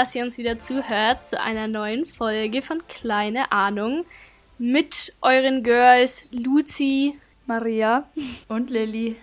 dass ihr uns wieder zuhört zu einer neuen Folge von Kleine Ahnung mit euren Girls Luzi, Maria und Lilly.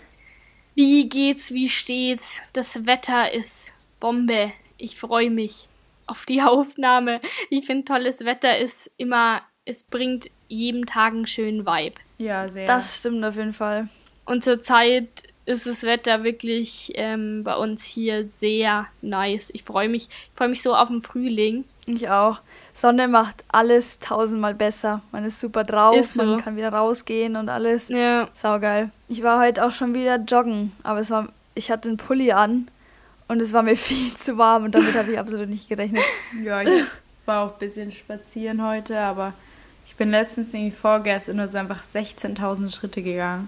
Wie geht's, wie steht's? Das Wetter ist Bombe. Ich freue mich auf die Aufnahme. Ich finde, tolles Wetter ist immer, es bringt jedem Tag einen schönen Vibe. Ja, sehr. Das stimmt auf jeden Fall. Und zurzeit ist das Wetter wirklich ähm, bei uns hier sehr nice. Ich freue mich, ich freue mich so auf den Frühling. Ich auch. Sonne macht alles tausendmal besser. Man ist super drauf, ist so. man kann wieder rausgehen und alles. Ja. Saugeil. Ich war heute auch schon wieder joggen, aber es war, ich hatte einen Pulli an und es war mir viel zu warm und damit habe ich absolut nicht gerechnet. Ja, ich war auch ein bisschen spazieren heute, aber ich bin letztens irgendwie vorgestern nur so einfach 16.000 Schritte gegangen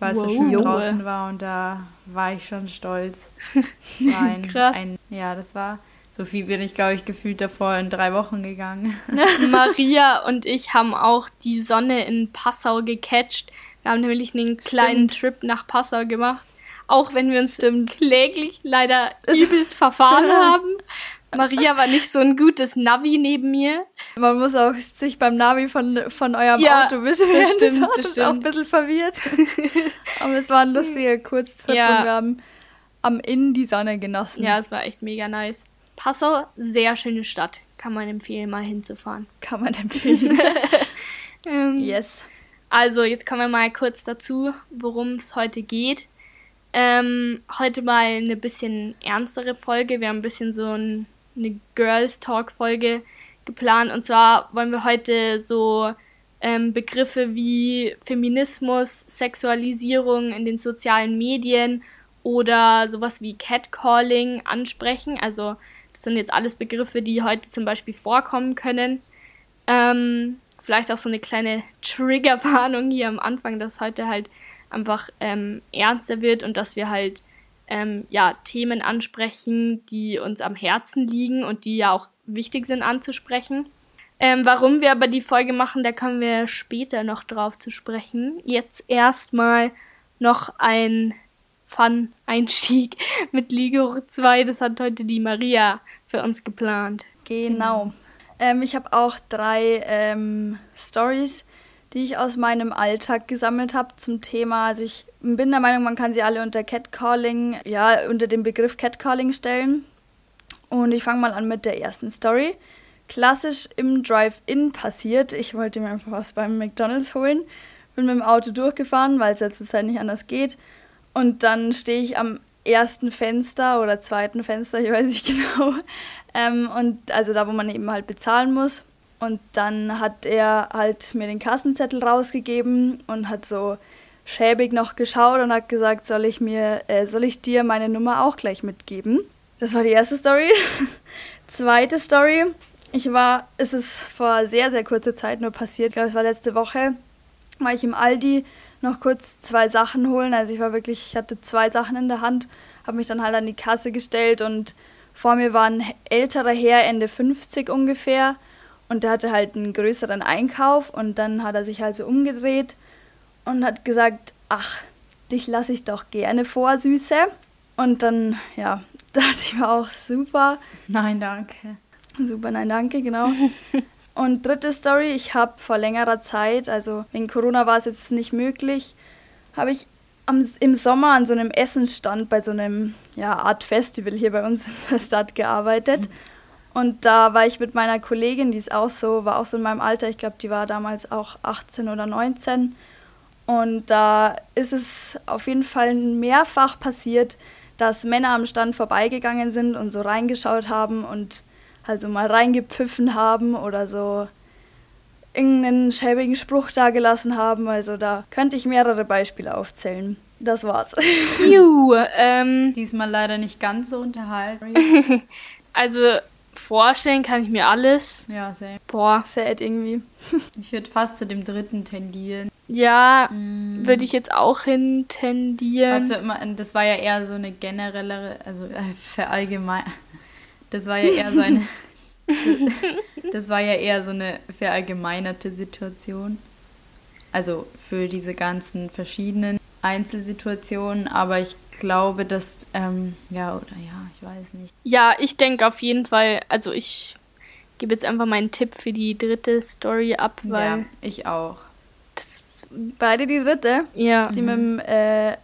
weil es wow. so schön draußen war und da war ich schon stolz. Ein, Krass. Ein, ja, das war so viel bin ich, glaube ich, gefühlt davor in drei Wochen gegangen. Maria und ich haben auch die Sonne in Passau gecatcht. Wir haben nämlich einen kleinen Stimmt. Trip nach Passau gemacht. Auch wenn wir uns Stimmt. kläglich leider übelst verfahren haben. Maria war nicht so ein gutes Navi neben mir. Man muss auch sich beim Navi von, von eurem ja, Auto beschweren. Das stimmt, das, das stimmt. auch ein bisschen verwirrt. Aber es war ein lustiger Kurztrip ja. und wir haben am Inn die Sonne genossen. Ja, es war echt mega nice. Passau, sehr schöne Stadt. Kann man empfehlen, mal hinzufahren. Kann man empfehlen. ähm, yes. Also, jetzt kommen wir mal kurz dazu, worum es heute geht. Ähm, heute mal eine bisschen ernstere Folge. Wir haben ein bisschen so ein eine Girls Talk Folge geplant. Und zwar wollen wir heute so ähm, Begriffe wie Feminismus, Sexualisierung in den sozialen Medien oder sowas wie Catcalling ansprechen. Also das sind jetzt alles Begriffe, die heute zum Beispiel vorkommen können. Ähm, vielleicht auch so eine kleine Triggerwarnung hier am Anfang, dass heute halt einfach ähm, ernster wird und dass wir halt ähm, ja, Themen ansprechen, die uns am Herzen liegen und die ja auch wichtig sind anzusprechen. Ähm, warum wir aber die Folge machen, da kommen wir später noch drauf zu sprechen. Jetzt erstmal noch ein Fun-Einstieg mit Ligo 2. Das hat heute die Maria für uns geplant. Genau. Ähm, ich habe auch drei ähm, Stories, die ich aus meinem Alltag gesammelt habe zum Thema. Also ich bin der Meinung, man kann sie alle unter Catcalling, ja, unter dem Begriff Catcalling stellen. Und ich fange mal an mit der ersten Story. Klassisch im Drive-In passiert. Ich wollte mir einfach was beim McDonalds holen. Bin mit dem Auto durchgefahren, weil es ja zurzeit nicht anders geht. Und dann stehe ich am ersten Fenster oder zweiten Fenster, ich weiß nicht genau. Ähm, und also da, wo man eben halt bezahlen muss. Und dann hat er halt mir den Kassenzettel rausgegeben und hat so schäbig noch geschaut und hat gesagt, soll ich mir, äh, soll ich dir meine Nummer auch gleich mitgeben? Das war die erste Story. Zweite Story. Ich war, es ist vor sehr, sehr kurzer Zeit nur passiert, ich glaube, es war letzte Woche, war ich im Aldi noch kurz zwei Sachen holen. Also ich war wirklich, ich hatte zwei Sachen in der Hand, habe mich dann halt an die Kasse gestellt und vor mir war ein älterer Herr, Ende 50 ungefähr, und der hatte halt einen größeren Einkauf und dann hat er sich halt so umgedreht und hat gesagt, ach, dich lasse ich doch gerne vor, Süße. Und dann, ja, dachte ich mir auch, super. Nein, danke. Super, nein, danke, genau. Und dritte Story, ich habe vor längerer Zeit, also wegen Corona war es jetzt nicht möglich, habe ich am, im Sommer an so einem Essensstand bei so einem ja, Art Festival hier bei uns in der Stadt gearbeitet. Mhm. Und da war ich mit meiner Kollegin, die ist auch so, war auch so in meinem Alter, ich glaube, die war damals auch 18 oder 19. Und da ist es auf jeden Fall mehrfach passiert, dass Männer am Stand vorbeigegangen sind und so reingeschaut haben und halt so mal reingepfiffen haben oder so irgendeinen schäbigen Spruch dagelassen haben. Also da könnte ich mehrere Beispiele aufzählen. Das war's. Juhu, ähm, Diesmal leider nicht ganz so unterhalten. also vorstellen kann ich mir alles. Ja, sehr. Boah, sad irgendwie. ich würde fast zu dem dritten tendieren. Ja, mm. würde ich jetzt auch hin tendieren. Also immer, das war ja eher so eine generellere, also äh, verallgemein. Das war ja eher so eine. das war ja eher so eine verallgemeinerte Situation. Also für diese ganzen verschiedenen Einzelsituationen, aber ich glaube, dass, ähm, ja, oder ja, ich weiß nicht. Ja, ich denke auf jeden Fall, also ich gebe jetzt einfach meinen Tipp für die dritte Story ab, weil. Ja, ich auch. Beide die dritte? Ja. Die mhm. mit dem äh,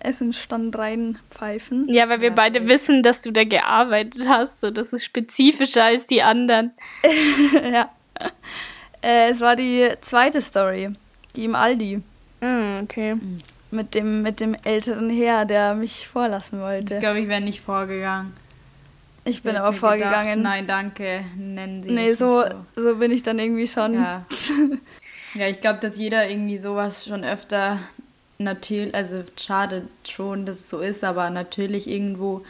Essenstand reinpfeifen. Ja, weil wir ja, beide so. wissen, dass du da gearbeitet hast, so das ist spezifischer als die anderen. ja. Äh, es war die zweite Story, die im Aldi. Mm, okay. Mit dem, mit dem älteren Herr, der mich vorlassen wollte. Ich glaube, ich wäre nicht vorgegangen. Ich bin aber vorgegangen. Gedacht, nein, danke, nennen Sie Nee, so, so, so. bin ich dann irgendwie schon. Ja, ja ich glaube, dass jeder irgendwie sowas schon öfter natürlich, also schade schon, dass es so ist, aber natürlich irgendwo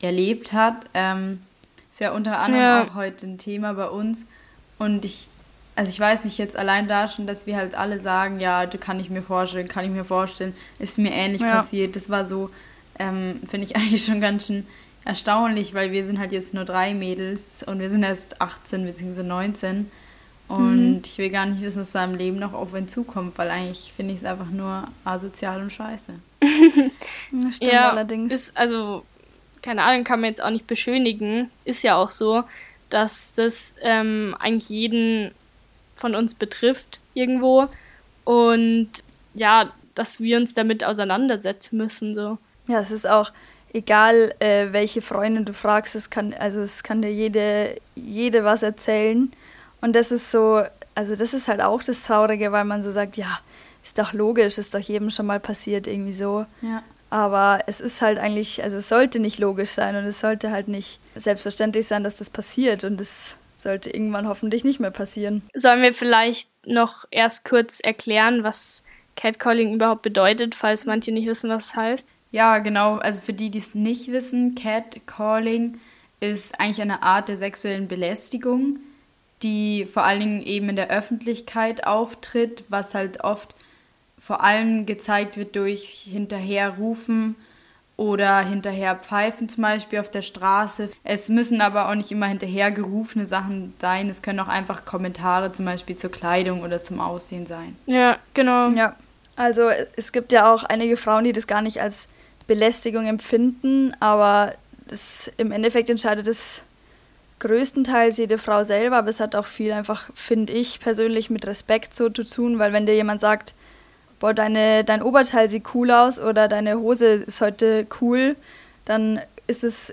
erlebt hat. Ähm, ist ja unter anderem ja. auch heute ein Thema bei uns. Und ich, also ich weiß nicht, jetzt allein da schon, dass wir halt alle sagen, ja, du kann ich mir vorstellen, kann ich mir vorstellen, ist mir ähnlich ja. passiert. Das war so, ähm, finde ich eigentlich schon ganz schön erstaunlich, weil wir sind halt jetzt nur drei Mädels und wir sind erst 18 bzw. 19. Und mhm. ich will gar nicht wissen, was da im Leben noch auf ihn zukommt, weil eigentlich finde ich es einfach nur asozial und scheiße. das stimmt ja, allerdings. Ist, also, keine Ahnung, kann man jetzt auch nicht beschönigen. Ist ja auch so, dass das ähm, eigentlich jeden von uns betrifft irgendwo. Und ja, dass wir uns damit auseinandersetzen müssen. So. Ja, es ist auch, egal äh, welche Freundin du fragst, es kann, also es kann dir jede, jede was erzählen. Und das ist so, also das ist halt auch das Traurige, weil man so sagt, ja, ist doch logisch, ist doch jedem schon mal passiert, irgendwie so. Ja. Aber es ist halt eigentlich, also es sollte nicht logisch sein und es sollte halt nicht selbstverständlich sein, dass das passiert und es sollte irgendwann hoffentlich nicht mehr passieren. Sollen wir vielleicht noch erst kurz erklären, was Catcalling überhaupt bedeutet, falls manche nicht wissen, was es heißt? Ja, genau. Also für die, die es nicht wissen, Catcalling ist eigentlich eine Art der sexuellen Belästigung, die vor allen Dingen eben in der Öffentlichkeit auftritt, was halt oft vor allem gezeigt wird durch Hinterherrufen oder hinterher pfeifen zum Beispiel auf der Straße. Es müssen aber auch nicht immer hinterhergerufene Sachen sein. Es können auch einfach Kommentare zum Beispiel zur Kleidung oder zum Aussehen sein. Ja, genau. Ja, also es gibt ja auch einige Frauen, die das gar nicht als Belästigung empfinden, aber es, im Endeffekt entscheidet es größtenteils jede Frau selber, aber es hat auch viel einfach, finde ich persönlich, mit Respekt so zu tun, weil wenn dir jemand sagt, boah, deine, dein Oberteil sieht cool aus oder deine Hose ist heute cool, dann ist es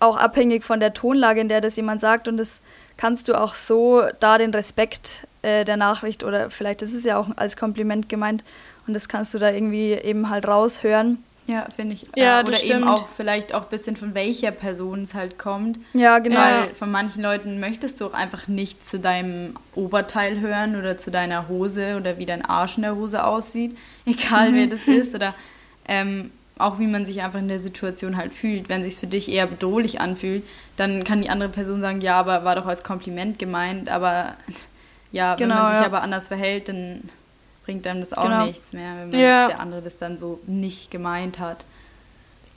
auch abhängig von der Tonlage, in der das jemand sagt und das kannst du auch so da den Respekt äh, der Nachricht oder vielleicht ist es ja auch als Kompliment gemeint und das kannst du da irgendwie eben halt raushören ja, finde ich. Ja, äh, oder stimmt. eben auch vielleicht auch ein bisschen von welcher Person es halt kommt. Ja, genau. Weil von manchen Leuten möchtest du auch einfach nichts zu deinem Oberteil hören oder zu deiner Hose oder wie dein Arsch in der Hose aussieht, egal mhm. wer das ist oder ähm, auch wie man sich einfach in der Situation halt fühlt. Wenn sich für dich eher bedrohlich anfühlt, dann kann die andere Person sagen, ja, aber war doch als Kompliment gemeint, aber ja, genau, wenn man sich ja. aber anders verhält, dann bringt einem das auch genau. nichts mehr, wenn ja. der andere das dann so nicht gemeint hat.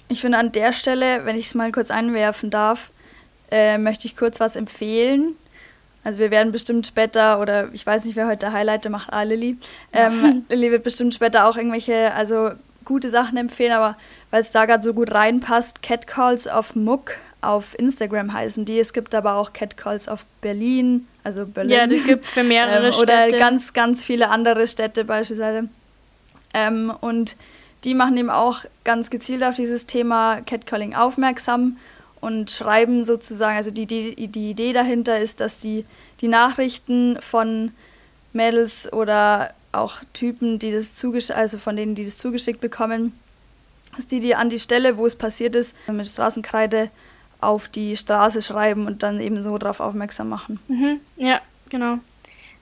Ich finde an der Stelle, wenn ich es mal kurz einwerfen darf, äh, möchte ich kurz was empfehlen. Also wir werden bestimmt später, oder ich weiß nicht, wer heute Highlighter macht, ah, Lilly. Ähm, Lilly wird bestimmt später auch irgendwelche, also gute Sachen empfehlen, aber weil es da gerade so gut reinpasst, Catcalls auf Muck auf Instagram heißen die. Es gibt aber auch Catcalls auf Berlin, also Berlin. Ja, die gibt für mehrere ähm, Städte. Oder ganz, ganz viele andere Städte beispielsweise. Ähm, und die machen eben auch ganz gezielt auf dieses Thema Catcalling aufmerksam und schreiben sozusagen, also die, die, die Idee dahinter ist, dass die, die Nachrichten von Mädels oder auch Typen, die das zugeschickt, also von denen, die das zugeschickt bekommen, dass die die an die Stelle, wo es passiert ist, mit Straßenkreide auf die Straße schreiben und dann eben so darauf aufmerksam machen. Mhm, ja, genau.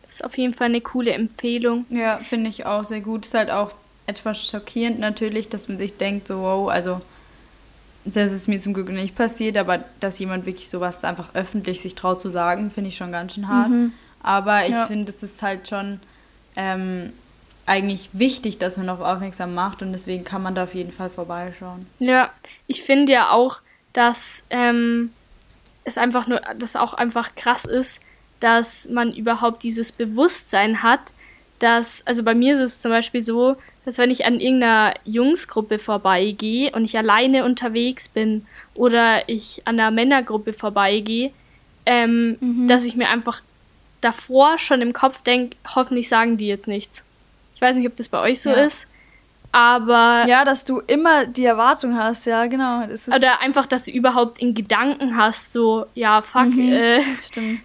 Das ist auf jeden Fall eine coole Empfehlung. Ja, finde ich auch sehr gut. Ist halt auch etwas schockierend natürlich, dass man sich denkt, so, wow, also das ist mir zum Glück nicht passiert, aber dass jemand wirklich sowas einfach öffentlich sich traut zu sagen, finde ich schon ganz schön hart. Mhm. Aber ich ja. finde, es ist halt schon ähm, eigentlich wichtig, dass man darauf aufmerksam macht und deswegen kann man da auf jeden Fall vorbeischauen. Ja, ich finde ja auch, dass ähm, es einfach nur, dass auch einfach krass ist, dass man überhaupt dieses Bewusstsein hat, dass, also bei mir ist es zum Beispiel so, dass wenn ich an irgendeiner Jungsgruppe vorbeigehe und ich alleine unterwegs bin oder ich an einer Männergruppe vorbeigehe, ähm, mhm. dass ich mir einfach davor schon im Kopf denke, hoffentlich sagen die jetzt nichts. Ich weiß nicht, ob das bei euch so ja. ist, aber. Ja, dass du immer die Erwartung hast, ja, genau. oder einfach, dass du überhaupt in Gedanken hast, so, ja, fuck, mhm, äh,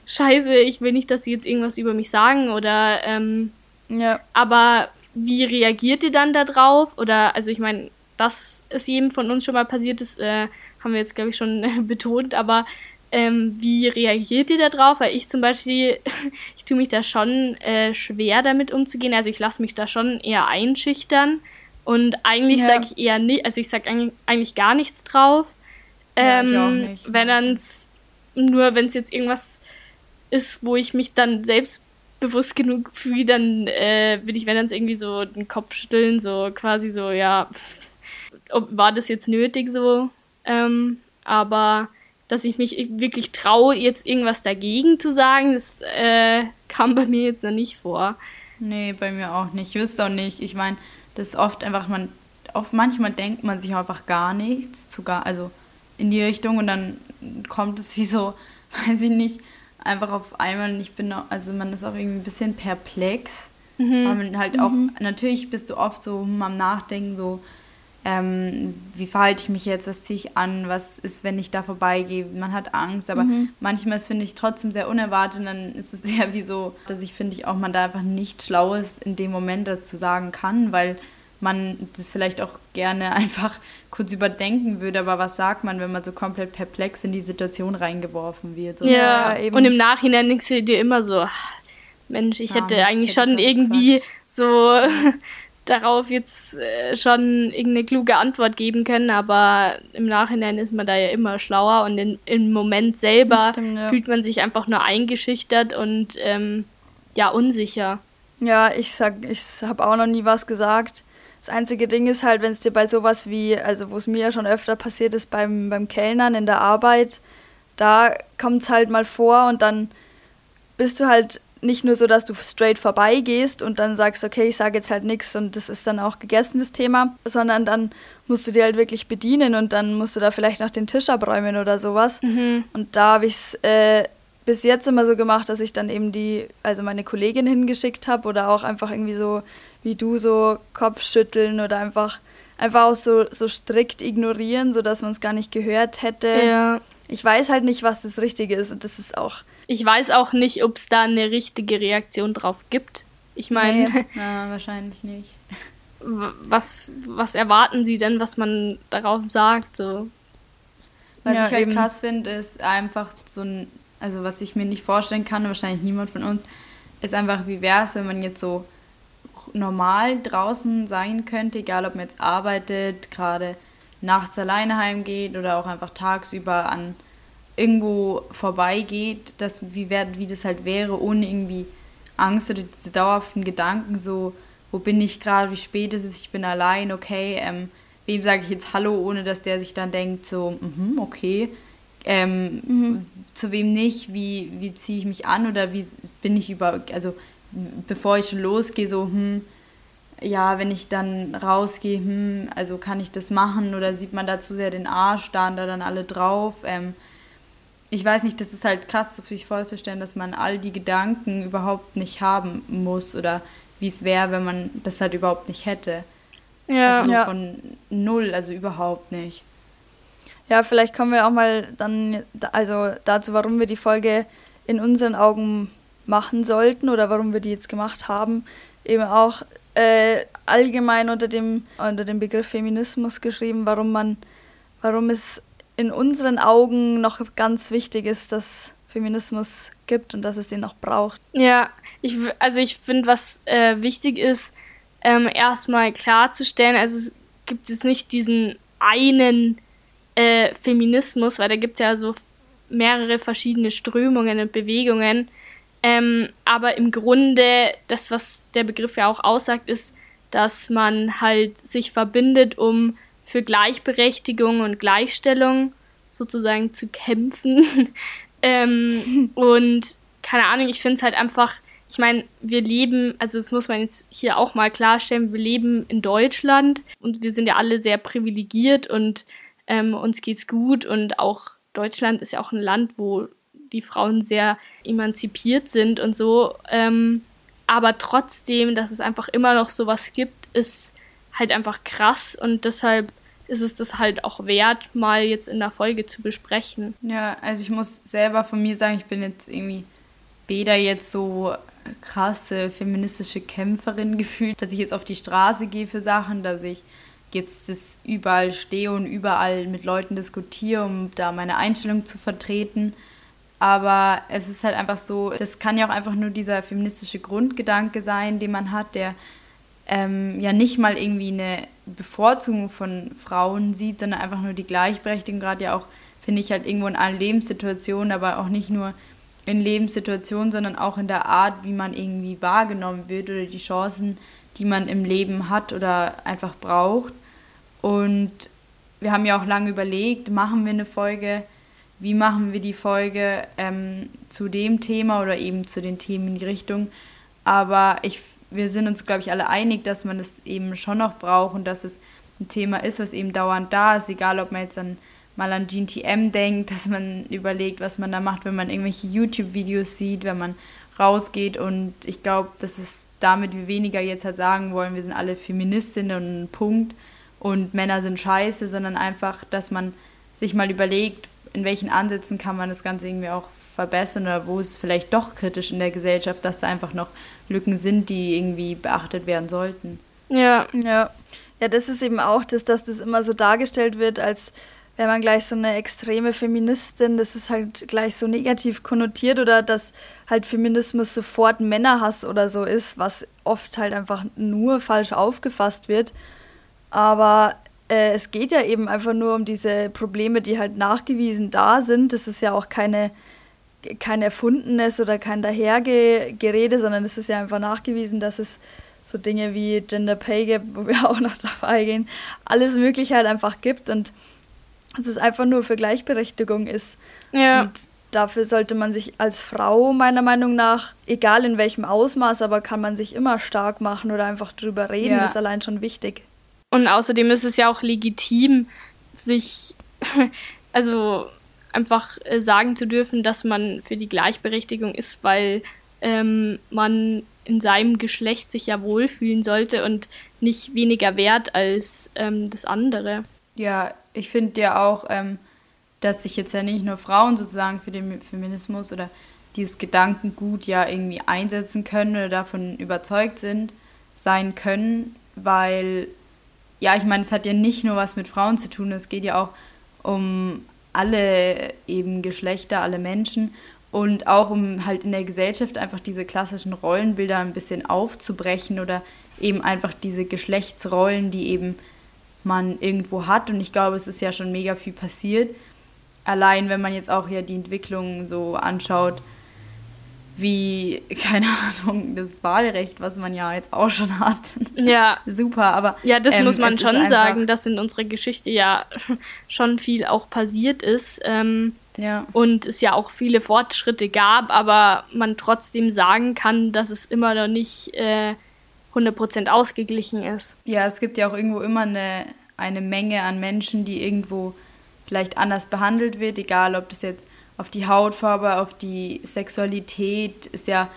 scheiße, ich will nicht, dass sie jetzt irgendwas über mich sagen oder, ähm, ja. Aber wie reagiert ihr dann darauf? Oder, also ich meine, dass es jedem von uns schon mal passiert ist, äh, haben wir jetzt, glaube ich, schon äh, betont, aber ähm, wie reagiert ihr darauf? Weil ich zum Beispiel, ich tue mich da schon äh, schwer damit umzugehen. Also ich lasse mich da schon eher einschüchtern. Und eigentlich ja. sage ich eher nicht, also ich sage eigentlich gar nichts drauf. Ähm, ja, nicht, wenn dann nur wenn es jetzt irgendwas ist, wo ich mich dann selbstbewusst genug fühle, dann äh, will ich, wenn dann irgendwie so den Kopf schütteln, so quasi so, ja, ob, war das jetzt nötig so? Ähm, aber dass ich mich wirklich traue, jetzt irgendwas dagegen zu sagen, das äh, kam bei mir jetzt noch nicht vor. Nee, bei mir auch nicht. Ich wüsste auch nicht. Ich meine, das ist oft einfach, man, oft manchmal denkt man sich einfach gar nichts, zu gar, also in die Richtung und dann kommt es wie so, weiß ich nicht, einfach auf einmal und ich bin auch, also man ist auch irgendwie ein bisschen perplex. Mhm. Weil man halt auch, mhm. natürlich bist du oft so am Nachdenken, so, ähm, wie verhalte ich mich jetzt, was ziehe ich an, was ist, wenn ich da vorbeigehe, man hat Angst, aber mhm. manchmal ist, finde ich, trotzdem sehr unerwartet und dann ist es sehr wie so, dass ich, finde ich, auch man da einfach nichts Schlaues in dem Moment dazu sagen kann, weil man das vielleicht auch gerne einfach kurz überdenken würde, aber was sagt man, wenn man so komplett perplex in die Situation reingeworfen wird? So ja, eben. und im Nachhinein denkst du dir immer so, Mensch, ich ja, hätte eigentlich hätte schon irgendwie gesagt. so darauf jetzt äh, schon irgendeine kluge Antwort geben können, aber im Nachhinein ist man da ja immer schlauer und in, im Moment selber stimmt, ja. fühlt man sich einfach nur eingeschüchtert und ähm, ja, unsicher. Ja, ich sag, ich habe auch noch nie was gesagt. Das einzige Ding ist halt, wenn es dir bei sowas wie, also wo es mir ja schon öfter passiert ist beim, beim Kellnern in der Arbeit, da kommt es halt mal vor und dann bist du halt nicht nur so, dass du straight vorbeigehst und dann sagst, okay, ich sage jetzt halt nichts und das ist dann auch gegessen, das Thema, sondern dann musst du dir halt wirklich bedienen und dann musst du da vielleicht noch den Tisch abräumen oder sowas. Mhm. Und da habe ich es äh, bis jetzt immer so gemacht, dass ich dann eben die, also meine Kollegin hingeschickt habe oder auch einfach irgendwie so wie du so Kopfschütteln oder einfach einfach auch so, so strikt ignorieren, sodass man es gar nicht gehört hätte. Ja. Ich weiß halt nicht, was das Richtige ist und das ist auch ich weiß auch nicht, ob es da eine richtige Reaktion drauf gibt. Ich meine. Nee, wahrscheinlich nicht. Was, was erwarten Sie denn, was man darauf sagt? So? Was ja, ich halt eben. krass finde, ist einfach so ein, also was ich mir nicht vorstellen kann, wahrscheinlich niemand von uns, ist einfach, wie wäre es, wenn man jetzt so normal draußen sein könnte, egal ob man jetzt arbeitet, gerade nachts alleine heimgeht oder auch einfach tagsüber an irgendwo vorbeigeht, dass, wie, wär, wie das halt wäre, ohne irgendwie Angst oder diese dauerhaften Gedanken, so, wo bin ich gerade, wie spät ist es, ich bin allein, okay, ähm, wem sage ich jetzt Hallo, ohne dass der sich dann denkt, so, mm okay, ähm, mhm. zu wem nicht, wie, wie ziehe ich mich an oder wie bin ich über, also bevor ich schon losgehe, so, hm, ja, wenn ich dann rausgehe, hm, also kann ich das machen oder sieht man da zu sehr den Arsch, da da dann alle drauf, ähm, ich weiß nicht, das ist halt krass, sich vorzustellen, dass man all die Gedanken überhaupt nicht haben muss oder wie es wäre, wenn man das halt überhaupt nicht hätte. Ja. Also ja. von null, also überhaupt nicht. Ja, vielleicht kommen wir auch mal dann also dazu, warum wir die Folge in unseren Augen machen sollten oder warum wir die jetzt gemacht haben. Eben auch äh, allgemein unter dem, unter dem Begriff Feminismus geschrieben, warum man, warum es in unseren Augen noch ganz wichtig ist, dass Feminismus gibt und dass es den noch braucht. Ja, ich, also ich finde, was äh, wichtig ist, ähm, erstmal klarzustellen, also es gibt jetzt nicht diesen einen äh, Feminismus, weil da gibt es ja so mehrere verschiedene Strömungen und Bewegungen. Ähm, aber im Grunde, das, was der Begriff ja auch aussagt, ist, dass man halt sich verbindet, um für Gleichberechtigung und Gleichstellung sozusagen zu kämpfen. ähm, und keine Ahnung, ich finde es halt einfach ich meine, wir leben, also das muss man jetzt hier auch mal klarstellen, wir leben in Deutschland und wir sind ja alle sehr privilegiert und ähm, uns geht's gut und auch Deutschland ist ja auch ein Land, wo die Frauen sehr emanzipiert sind und so. Ähm, aber trotzdem, dass es einfach immer noch sowas gibt, ist halt einfach krass und deshalb ist es das halt auch wert, mal jetzt in der Folge zu besprechen. Ja, also ich muss selber von mir sagen, ich bin jetzt irgendwie weder jetzt so krasse feministische Kämpferin gefühlt, dass ich jetzt auf die Straße gehe für Sachen, dass ich jetzt das überall stehe und überall mit Leuten diskutiere, um da meine Einstellung zu vertreten. Aber es ist halt einfach so, das kann ja auch einfach nur dieser feministische Grundgedanke sein, den man hat, der ähm, ja nicht mal irgendwie eine Bevorzugung von Frauen sieht, sondern einfach nur die Gleichberechtigung, gerade ja auch, finde ich, halt irgendwo in allen Lebenssituationen, aber auch nicht nur in Lebenssituationen, sondern auch in der Art, wie man irgendwie wahrgenommen wird oder die Chancen, die man im Leben hat oder einfach braucht. Und wir haben ja auch lange überlegt, machen wir eine Folge, wie machen wir die Folge ähm, zu dem Thema oder eben zu den Themen in die Richtung. Aber ich, wir sind uns, glaube ich, alle einig, dass man es eben schon noch braucht und dass es ein Thema ist, was eben dauernd da ist, egal ob man jetzt an mal an GTM denkt, dass man überlegt, was man da macht, wenn man irgendwelche YouTube-Videos sieht, wenn man rausgeht. Und ich glaube, dass es damit wir weniger jetzt halt sagen wollen, wir sind alle Feministinnen und Punkt und Männer sind scheiße, sondern einfach, dass man sich mal überlegt, in welchen Ansätzen kann man das Ganze irgendwie auch verbessern oder wo es vielleicht doch kritisch in der Gesellschaft, dass da einfach noch Lücken sind, die irgendwie beachtet werden sollten. Ja. Ja. Ja, das ist eben auch das, dass das immer so dargestellt wird, als wenn man gleich so eine extreme Feministin, das ist halt gleich so negativ konnotiert oder dass halt Feminismus sofort Männerhass oder so ist, was oft halt einfach nur falsch aufgefasst wird. Aber äh, es geht ja eben einfach nur um diese Probleme, die halt nachgewiesen da sind. Das ist ja auch keine, kein erfundenes oder kein Dahergerede, sondern es ist ja einfach nachgewiesen, dass es so Dinge wie Gender Pay Gap, wo wir auch noch drauf eingehen, alles Mögliche halt einfach gibt und dass es einfach nur für Gleichberechtigung ist. Ja. Und dafür sollte man sich als Frau meiner Meinung nach, egal in welchem Ausmaß, aber kann man sich immer stark machen oder einfach drüber reden, ja. ist allein schon wichtig. Und außerdem ist es ja auch legitim, sich also einfach äh, sagen zu dürfen, dass man für die Gleichberechtigung ist, weil ähm, man in seinem Geschlecht sich ja wohlfühlen sollte und nicht weniger wert als ähm, das andere. Ja, ich finde ja auch, ähm, dass sich jetzt ja nicht nur Frauen sozusagen für den Feminismus oder dieses Gedankengut ja irgendwie einsetzen können oder davon überzeugt sind, sein können, weil, ja, ich meine, es hat ja nicht nur was mit Frauen zu tun, es geht ja auch um alle eben Geschlechter, alle Menschen und auch um halt in der Gesellschaft einfach diese klassischen Rollenbilder ein bisschen aufzubrechen oder eben einfach diese Geschlechtsrollen, die eben man irgendwo hat. Und ich glaube, es ist ja schon mega viel passiert. Allein, wenn man jetzt auch ja die Entwicklung so anschaut, wie, keine Ahnung, das Wahlrecht, was man ja jetzt auch schon hat. Ja. Super, aber. Ja, das ähm, muss man schon sagen, dass in unserer Geschichte ja schon viel auch passiert ist. Ähm, ja. Und es ja auch viele Fortschritte gab, aber man trotzdem sagen kann, dass es immer noch nicht äh, 100% ausgeglichen ist. Ja, es gibt ja auch irgendwo immer eine, eine Menge an Menschen, die irgendwo vielleicht anders behandelt wird, egal ob das jetzt auf die Hautfarbe, auf die Sexualität, ist ja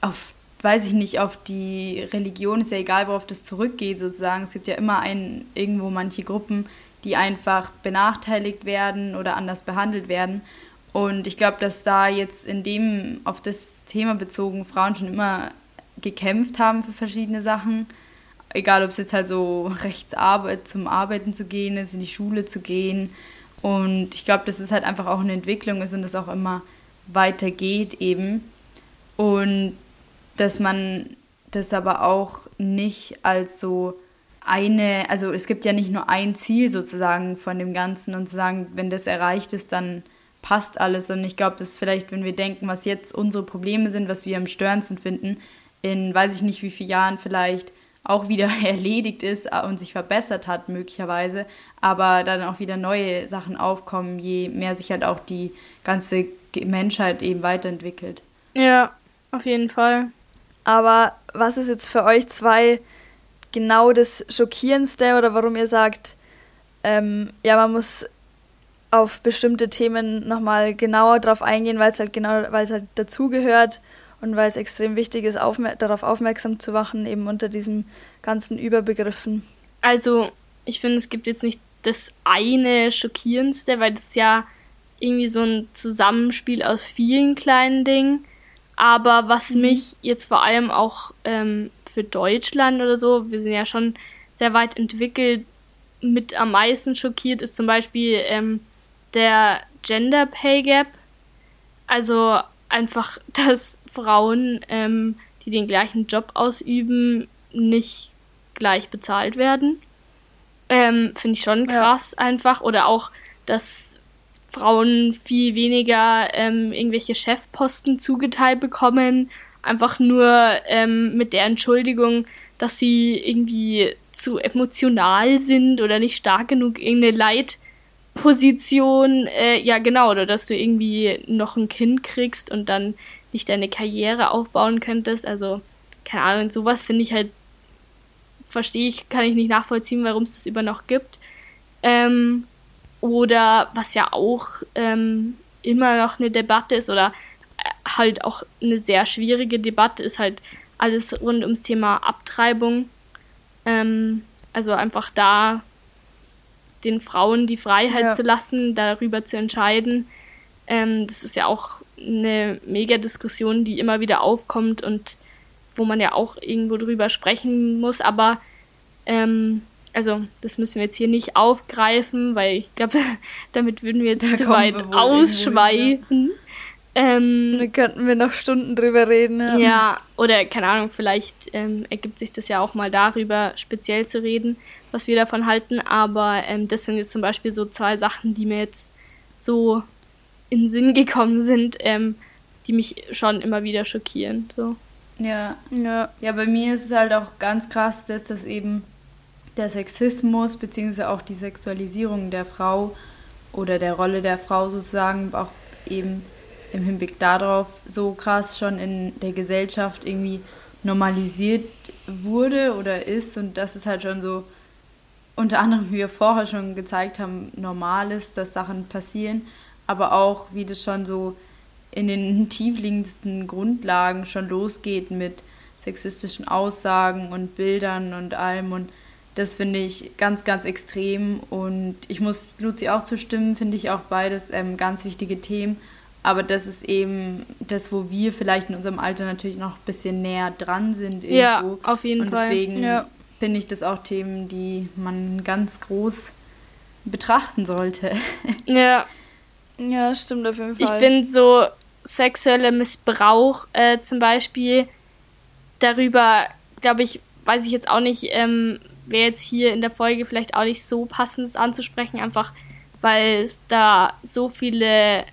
auf, weiß ich nicht, auf die Religion, ist ja egal, worauf das zurückgeht sozusagen. Es gibt ja immer ein, irgendwo manche Gruppen, die einfach benachteiligt werden oder anders behandelt werden. Und ich glaube, dass da jetzt in dem, auf das Thema bezogen, Frauen schon immer gekämpft haben für verschiedene Sachen. Egal, ob es jetzt halt so rechts zum Arbeiten zu gehen ist, in die Schule zu gehen. Und ich glaube, dass es halt einfach auch eine Entwicklung ist und es auch immer weitergeht eben. Und dass man das aber auch nicht als so eine, also es gibt ja nicht nur ein Ziel sozusagen von dem Ganzen und zu sagen, wenn das erreicht ist, dann passt alles. Und ich glaube, dass vielleicht, wenn wir denken, was jetzt unsere Probleme sind, was wir am störendsten finden, in weiß ich nicht wie vielen Jahren vielleicht auch wieder erledigt ist äh, und sich verbessert hat möglicherweise, aber dann auch wieder neue Sachen aufkommen, je mehr sich halt auch die ganze Menschheit eben weiterentwickelt. Ja, Auf jeden Fall. Aber was ist jetzt für euch zwei genau das Schockierendste oder warum ihr sagt, ähm, ja, man muss auf bestimmte Themen nochmal genauer drauf eingehen, weil es halt genau, weil es halt dazugehört und weil es extrem wichtig ist, aufmer darauf aufmerksam zu machen, eben unter diesen ganzen Überbegriffen. Also, ich finde, es gibt jetzt nicht das eine Schockierendste, weil das ja irgendwie so ein Zusammenspiel aus vielen kleinen Dingen. Aber was mhm. mich jetzt vor allem auch ähm, für Deutschland oder so, wir sind ja schon sehr weit entwickelt, mit am meisten schockiert ist zum Beispiel ähm, der Gender Pay Gap. Also einfach, dass Frauen, ähm, die den gleichen Job ausüben, nicht gleich bezahlt werden. Ähm, Finde ich schon krass ja. einfach. Oder auch, dass Frauen viel weniger ähm, irgendwelche Chefposten zugeteilt bekommen. Einfach nur ähm, mit der Entschuldigung, dass sie irgendwie zu emotional sind oder nicht stark genug irgendeine Leitposition. Äh, ja, genau. Oder dass du irgendwie noch ein Kind kriegst und dann nicht deine Karriere aufbauen könntest. Also, keine Ahnung, sowas finde ich halt verstehe ich, kann ich nicht nachvollziehen, warum es das immer noch gibt. Ähm, oder was ja auch ähm, immer noch eine Debatte ist oder äh, halt auch eine sehr schwierige Debatte ist halt alles rund ums Thema Abtreibung. Ähm, also einfach da den Frauen die Freiheit ja. zu lassen, darüber zu entscheiden. Ähm, das ist ja auch eine mega Diskussion, die immer wieder aufkommt und wo man ja auch irgendwo drüber sprechen muss, aber ähm, also das müssen wir jetzt hier nicht aufgreifen, weil ich glaube, damit würden wir jetzt da zu weit ausschweifen. Ähm, da könnten wir noch Stunden drüber reden. Ja, ja oder keine Ahnung, vielleicht ähm, ergibt sich das ja auch mal darüber, speziell zu reden, was wir davon halten. Aber ähm, das sind jetzt zum Beispiel so zwei Sachen, die mir jetzt so in den Sinn gekommen sind, ähm, die mich schon immer wieder schockieren. So. Ja. ja. Ja, bei mir ist es halt auch ganz krass, dass das eben der Sexismus bzw. auch die Sexualisierung der Frau oder der Rolle der Frau sozusagen auch eben im Hinblick darauf so krass schon in der Gesellschaft irgendwie normalisiert wurde oder ist und das ist halt schon so unter anderem, wie wir vorher schon gezeigt haben, normal ist, dass Sachen passieren, aber auch, wie das schon so in den tiefliegendsten Grundlagen schon losgeht mit sexistischen Aussagen und Bildern und allem. Und das finde ich ganz, ganz extrem. Und ich muss Luzi auch zustimmen, finde ich auch beides ähm, ganz wichtige Themen. Aber das ist eben das, wo wir vielleicht in unserem Alter natürlich noch ein bisschen näher dran sind. Irgendwo. Ja, auf jeden und Fall. Und deswegen ja. finde ich das auch Themen, die man ganz groß betrachten sollte. Ja. Ja, stimmt auf jeden Fall. Ich finde so sexuelle Missbrauch äh, zum Beispiel, darüber, glaube ich, weiß ich jetzt auch nicht, ähm, wäre jetzt hier in der Folge vielleicht auch nicht so passend anzusprechen, einfach weil es da so viele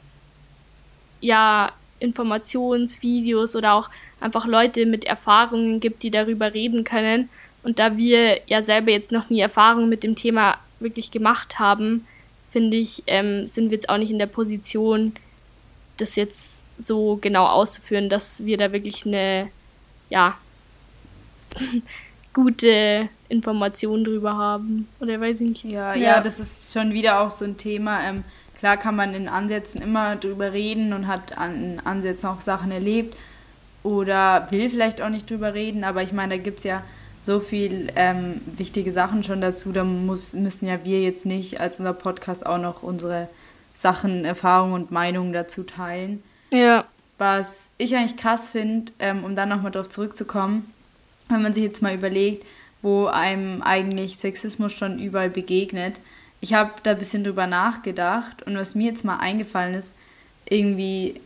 ja, Informationsvideos oder auch einfach Leute mit Erfahrungen gibt, die darüber reden können. Und da wir ja selber jetzt noch nie Erfahrungen mit dem Thema wirklich gemacht haben, finde ich, ähm, sind wir jetzt auch nicht in der Position, das jetzt so genau auszuführen, dass wir da wirklich eine, ja, gute Information drüber haben. Oder weiß ich nicht. Ja, ja, ja, das ist schon wieder auch so ein Thema. Ähm, klar kann man in Ansätzen immer drüber reden und hat an Ansätzen auch Sachen erlebt oder will vielleicht auch nicht drüber reden, aber ich meine, da gibt es ja so viel ähm, wichtige Sachen schon dazu. Da muss, müssen ja wir jetzt nicht als unser Podcast auch noch unsere Sachen, Erfahrungen und Meinungen dazu teilen. Ja. Was ich eigentlich krass finde, ähm, um dann nochmal darauf zurückzukommen, wenn man sich jetzt mal überlegt, wo einem eigentlich Sexismus schon überall begegnet. Ich habe da ein bisschen drüber nachgedacht und was mir jetzt mal eingefallen ist, irgendwie,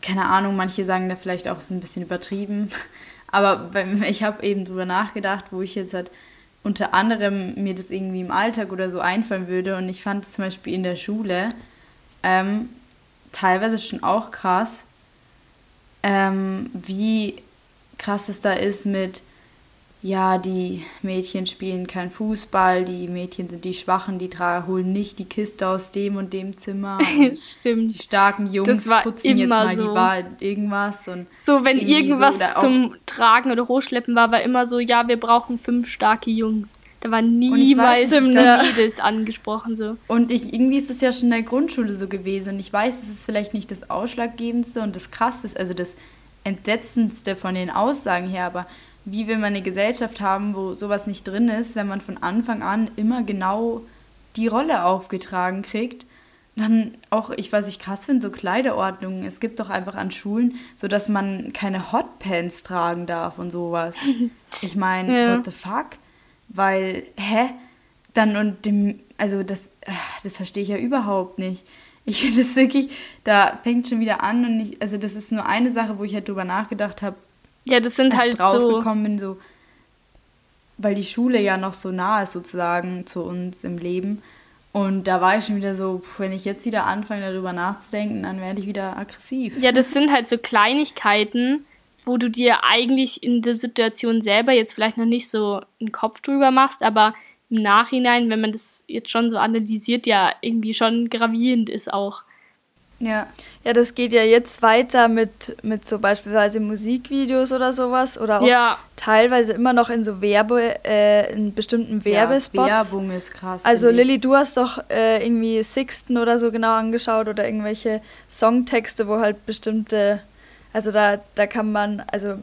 keine Ahnung, manche sagen da vielleicht auch so ein bisschen übertrieben, aber ich habe eben drüber nachgedacht, wo ich jetzt halt unter anderem mir das irgendwie im Alltag oder so einfallen würde. Und ich fand es zum Beispiel in der Schule ähm, teilweise schon auch krass, ähm, wie krass es da ist mit ja, die Mädchen spielen kein Fußball, die Mädchen sind die Schwachen, die holen nicht die Kiste aus dem und dem Zimmer. Und Stimmt. Die starken Jungs putzen jetzt mal so. die Wahl irgendwas. Und so, wenn irgendwas so, zum Tragen oder Hochschleppen war, war immer so, ja, wir brauchen fünf starke Jungs. Da war niemals Mädels angesprochen so. Und ich, irgendwie ist es ja schon in der Grundschule so gewesen. Ich weiß, es ist vielleicht nicht das Ausschlaggebendste und das Krasseste, also das Entsetzendste von den Aussagen her, aber wie will man eine Gesellschaft haben, wo sowas nicht drin ist, wenn man von Anfang an immer genau die Rolle aufgetragen kriegt. Dann auch, ich weiß ich krass finde, so Kleiderordnungen. Es gibt doch einfach an Schulen, so dass man keine Hotpants tragen darf und sowas. Ich meine, ja. what the fuck? Weil, hä? Dann und dem, also das, das verstehe ich ja überhaupt nicht. Ich finde das wirklich, da fängt schon wieder an und ich, also das ist nur eine Sache, wo ich halt drüber nachgedacht habe, ja, das sind halt drauf so. bin, so, weil die Schule ja noch so nah ist sozusagen zu uns im Leben. Und da war ich schon wieder so, wenn ich jetzt wieder anfange, darüber nachzudenken, dann werde ich wieder aggressiv. Ja, das sind halt so Kleinigkeiten, wo du dir eigentlich in der Situation selber jetzt vielleicht noch nicht so einen Kopf drüber machst, aber im Nachhinein, wenn man das jetzt schon so analysiert, ja irgendwie schon gravierend ist auch. Ja. Ja, das geht ja jetzt weiter mit, mit so beispielsweise Musikvideos oder sowas oder auch ja. teilweise immer noch in so Werbe, äh, in bestimmten Werbespots. Ja, Werbung ist krass. Also Lilly, du hast doch äh, irgendwie Sixten oder so genau angeschaut oder irgendwelche Songtexte, wo halt bestimmte, also da, da kann man, also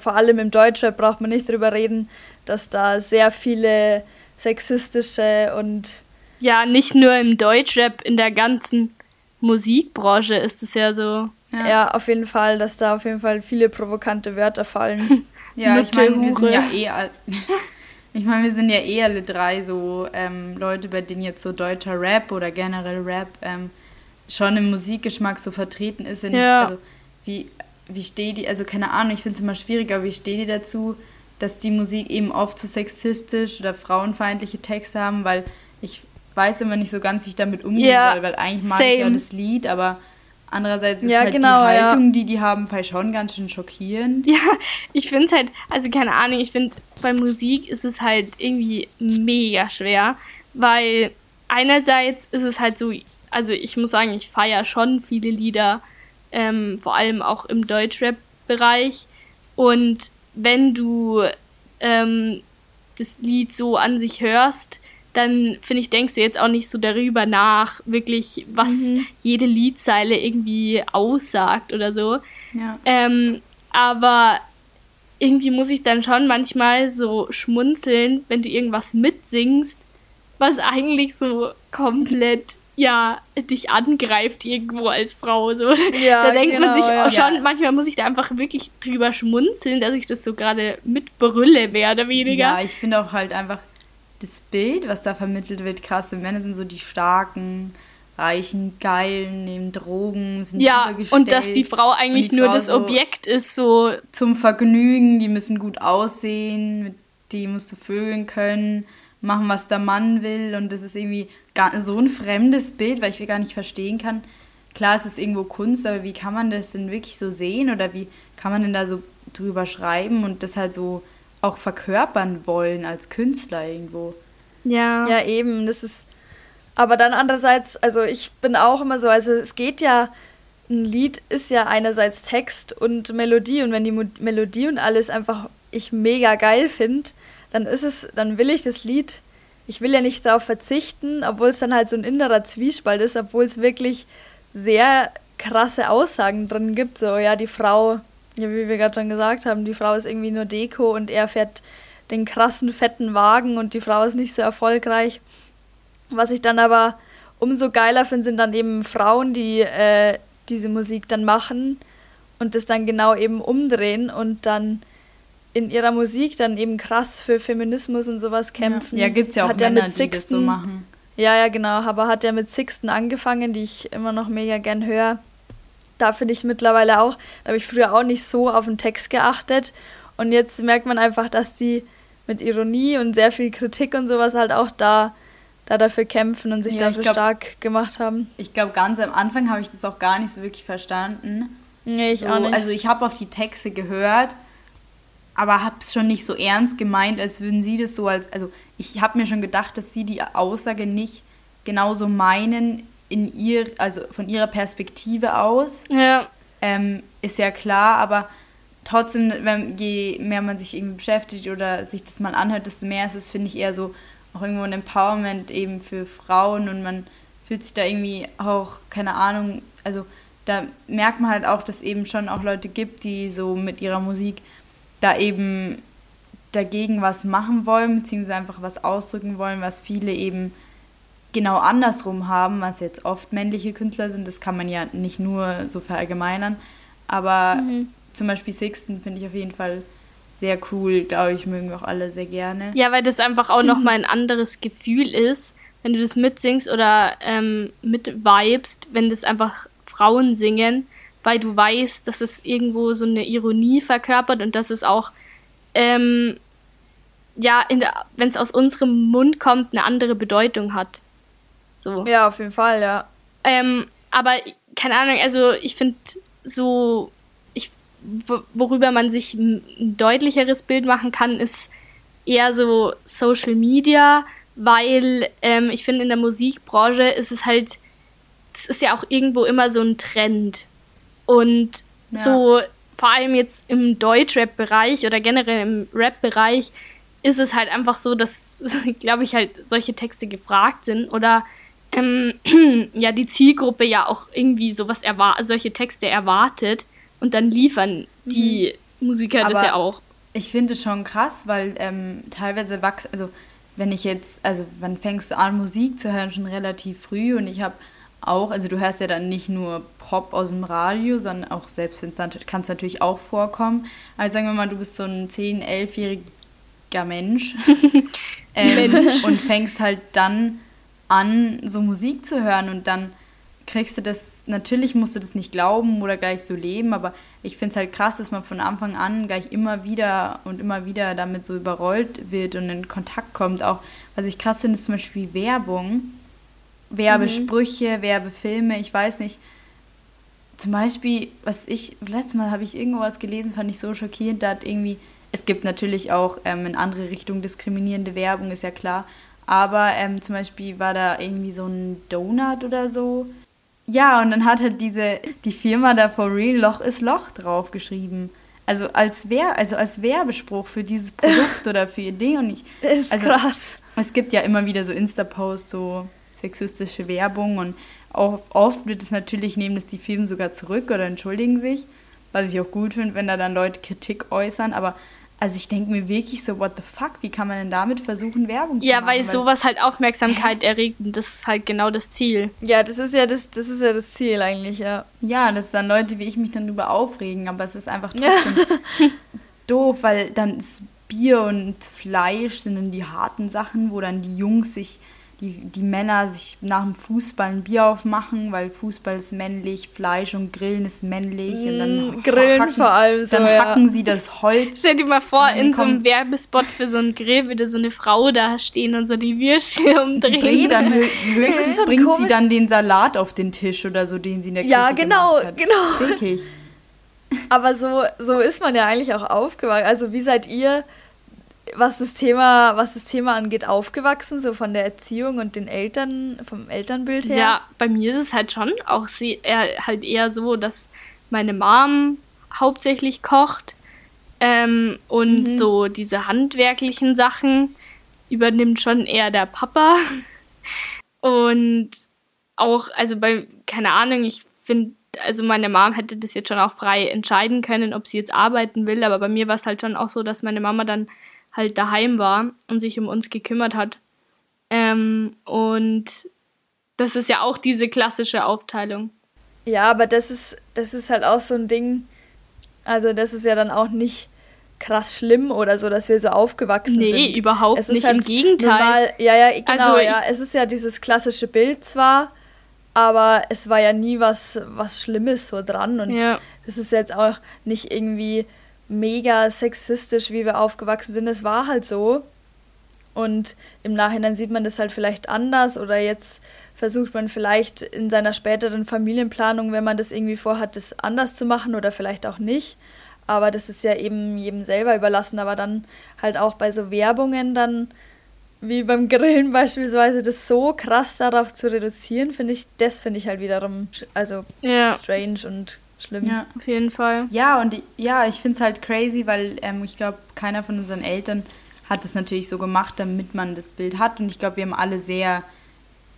vor allem im Deutschrap braucht man nicht drüber reden, dass da sehr viele sexistische und ja, nicht nur im Deutschrap, in der ganzen Musikbranche ist es ja so. Ja. ja. auf jeden Fall, dass da auf jeden Fall viele provokante Wörter fallen. ja, ich meine, wir sind ja eh ich meine, wir sind ja eh alle drei so ähm, Leute, bei denen jetzt so deutscher Rap oder generell Rap ähm, schon im Musikgeschmack so vertreten ist. Ja. also, wie, wie steht die, also keine Ahnung, ich finde es immer schwieriger, wie steht die dazu, dass die Musik eben oft zu so sexistisch oder frauenfeindliche Texte haben, weil ich weiß immer nicht so ganz, wie ich damit umgehen ja, soll, weil eigentlich mag same. ich ja das Lied, aber andererseits ist ja, halt genau, die Haltung, ja. die die haben, bei schon ganz schön schockierend. Ja, ich finde es halt, also keine Ahnung, ich finde, bei Musik ist es halt irgendwie mega schwer, weil einerseits ist es halt so, also ich muss sagen, ich feiere schon viele Lieder, ähm, vor allem auch im Deutschrap-Bereich und wenn du ähm, das Lied so an sich hörst, dann finde ich, denkst du jetzt auch nicht so darüber nach, wirklich, was mhm. jede Liedzeile irgendwie aussagt oder so. Ja. Ähm, aber irgendwie muss ich dann schon manchmal so schmunzeln, wenn du irgendwas mitsingst, was eigentlich so komplett ja dich angreift irgendwo als Frau so. Ja, da denkt genau, man sich ja. schon, manchmal muss ich da einfach wirklich drüber schmunzeln, dass ich das so gerade mitbrülle, mehr oder weniger. Ja, ich finde auch halt einfach das Bild, was da vermittelt wird, krass. Männer sind so die starken, reichen, geilen, nehmen Drogen, sind Ja, und dass die Frau eigentlich die nur Frau das so Objekt ist, so. Zum Vergnügen, die müssen gut aussehen, mit die musst du vögeln können, machen, was der Mann will. Und das ist irgendwie gar, so ein fremdes Bild, weil ich mir gar nicht verstehen kann. Klar, es ist irgendwo Kunst, aber wie kann man das denn wirklich so sehen oder wie kann man denn da so drüber schreiben und das halt so auch verkörpern wollen als Künstler irgendwo. Ja. Ja, eben. Das ist. Aber dann andererseits, also ich bin auch immer so, also es geht ja, ein Lied ist ja einerseits Text und Melodie und wenn die Mo Melodie und alles einfach ich mega geil finde, dann ist es, dann will ich das Lied, ich will ja nicht darauf verzichten, obwohl es dann halt so ein innerer Zwiespalt ist, obwohl es wirklich sehr krasse Aussagen drin gibt, so ja, die Frau ja, wie wir gerade schon gesagt haben, die Frau ist irgendwie nur Deko und er fährt den krassen, fetten Wagen und die Frau ist nicht so erfolgreich. Was ich dann aber umso geiler finde, sind dann eben Frauen, die äh, diese Musik dann machen und das dann genau eben umdrehen und dann in ihrer Musik dann eben krass für Feminismus und sowas kämpfen. Ja, gibt es ja auch hat Männer, mit Sixten, die das so machen. Ja, ja, genau. Aber hat ja mit Sixten angefangen, die ich immer noch mega gern höre da finde ich mittlerweile auch, da habe ich früher auch nicht so auf den Text geachtet. Und jetzt merkt man einfach, dass die mit Ironie und sehr viel Kritik und sowas halt auch da, da dafür kämpfen und sich ja, dafür glaub, stark gemacht haben. Ich glaube, ganz am Anfang habe ich das auch gar nicht so wirklich verstanden. Nee, ich so, auch nicht. Also ich habe auf die Texte gehört aber habe es schon nicht so ernst gemeint, als würden sie das so als, also ich habe mir schon gedacht, dass sie die Aussage nicht genauso meinen in ihr, also von ihrer Perspektive aus. Ja. Ähm, ist ja klar, aber trotzdem, wenn, je mehr man sich irgendwie beschäftigt oder sich das mal anhört, desto mehr ist es, finde ich, eher so auch irgendwo ein Empowerment eben für Frauen und man fühlt sich da irgendwie auch, keine Ahnung, also da merkt man halt auch, dass es eben schon auch Leute gibt, die so mit ihrer Musik da eben dagegen was machen wollen, beziehungsweise einfach was ausdrücken wollen, was viele eben genau andersrum haben, was jetzt oft männliche Künstler sind. Das kann man ja nicht nur so verallgemeinern. Aber mhm. zum Beispiel Sixten finde ich auf jeden Fall sehr cool. Glaube ich, mögen wir auch alle sehr gerne. Ja, weil das einfach auch nochmal ein anderes Gefühl ist, wenn du das mitsingst oder ähm, mitvibest, wenn das einfach Frauen singen, weil du weißt, dass es irgendwo so eine Ironie verkörpert und dass es auch, ähm, ja, wenn es aus unserem Mund kommt, eine andere Bedeutung hat. So. Ja, auf jeden Fall, ja. Ähm, aber keine Ahnung, also ich finde so, ich, worüber man sich ein deutlicheres Bild machen kann, ist eher so Social Media, weil ähm, ich finde, in der Musikbranche ist es halt, es ist ja auch irgendwo immer so ein Trend. Und ja. so, vor allem jetzt im Deutschrap-Bereich oder generell im Rap-Bereich, ist es halt einfach so, dass, glaube ich, halt solche Texte gefragt sind oder ähm, ja, die Zielgruppe ja auch irgendwie sowas solche Texte erwartet und dann liefern die mhm. Musiker Aber das ja auch. Ich finde es schon krass, weil ähm, teilweise wachsen, also wenn ich jetzt, also wann fängst du an, Musik zu hören? Schon relativ früh und ich habe auch, also du hörst ja dann nicht nur Pop aus dem Radio, sondern auch selbst kann es natürlich auch vorkommen. Also sagen wir mal, du bist so ein 10-, 11-jähriger Mensch, ähm, Mensch und fängst halt dann an, so Musik zu hören und dann kriegst du das, natürlich musst du das nicht glauben oder gleich so leben, aber ich finde es halt krass, dass man von Anfang an gleich immer wieder und immer wieder damit so überrollt wird und in Kontakt kommt. Auch was ich krass finde, ist zum Beispiel Werbung Werbesprüche, mhm. Werbefilme, ich weiß nicht. Zum Beispiel, was ich, letztes Mal habe ich irgendwo was gelesen, fand ich so schockierend, da hat irgendwie, es gibt natürlich auch ähm, in andere Richtungen diskriminierende Werbung, ist ja klar, aber ähm, zum Beispiel war da irgendwie so ein Donut oder so. Ja, und dann hat halt diese, die Firma da for real Loch ist Loch draufgeschrieben. Also als, Wer also als Werbespruch für dieses Produkt oder für ihr Ding. Und ich, ist also, krass. Es gibt ja immer wieder so Insta-Posts, so sexistische Werbung und oft, oft wird es natürlich, nehmen es die Firmen sogar zurück oder entschuldigen sich, was ich auch gut finde, wenn da dann Leute Kritik äußern, aber also ich denke mir wirklich so, what the fuck, wie kann man denn damit versuchen, Werbung zu ja, machen? Ja, weil sowas halt Aufmerksamkeit erregt und das ist halt genau das Ziel. Ja, das ist ja das, das ist ja das Ziel eigentlich, ja. Ja, dass dann Leute wie ich mich dann darüber aufregen, aber es ist einfach trotzdem ja. doof, weil dann ist Bier und Fleisch sind dann die harten Sachen, wo dann die Jungs sich die, die Männer sich nach dem Fußball ein Bier aufmachen, weil Fußball ist männlich, Fleisch und Grillen ist männlich. Und dann mm, Grillen hacken, vor allem so, Dann ja. hacken sie das Holz. Stell dir mal vor, in so einem Werbespot für so einen Grill würde so eine Frau da stehen und so die Würstchen umdrehen. dann höchstens bringt komisch. sie dann den Salat auf den Tisch oder so, den sie in der Küche Ja, genau, genau. Wirklich. Aber so, so ist man ja eigentlich auch aufgewachsen. Also wie seid ihr was das Thema, was das Thema angeht, aufgewachsen, so von der Erziehung und den Eltern, vom Elternbild her? Ja, bei mir ist es halt schon auch sie, eher, halt eher so, dass meine Mom hauptsächlich kocht ähm, und mhm. so diese handwerklichen Sachen übernimmt schon eher der Papa. Und auch, also bei, keine Ahnung, ich finde, also meine Mom hätte das jetzt schon auch frei entscheiden können, ob sie jetzt arbeiten will, aber bei mir war es halt schon auch so, dass meine Mama dann halt daheim war und sich um uns gekümmert hat. Ähm, und das ist ja auch diese klassische Aufteilung. Ja, aber das ist, das ist halt auch so ein Ding. Also, das ist ja dann auch nicht krass schlimm oder so, dass wir so aufgewachsen nee, sind. Nee, überhaupt es nicht. Halt Im Gegenteil. Normal, ja, ja, genau, also ja. Es ist ja dieses klassische Bild zwar, aber es war ja nie was, was Schlimmes so dran. Und es ja. ist jetzt auch nicht irgendwie mega sexistisch, wie wir aufgewachsen sind. Es war halt so. Und im Nachhinein sieht man das halt vielleicht anders oder jetzt versucht man vielleicht in seiner späteren Familienplanung, wenn man das irgendwie vorhat, das anders zu machen oder vielleicht auch nicht. Aber das ist ja eben jedem selber überlassen. Aber dann halt auch bei so Werbungen dann, wie beim Grillen beispielsweise, das so krass darauf zu reduzieren, finde ich, das finde ich halt wiederum also ja. strange und schlimm. Ja, auf jeden Fall. Ja, und ja, ich finde es halt crazy, weil ähm, ich glaube, keiner von unseren Eltern hat es natürlich so gemacht, damit man das Bild hat. Und ich glaube, wir haben alle sehr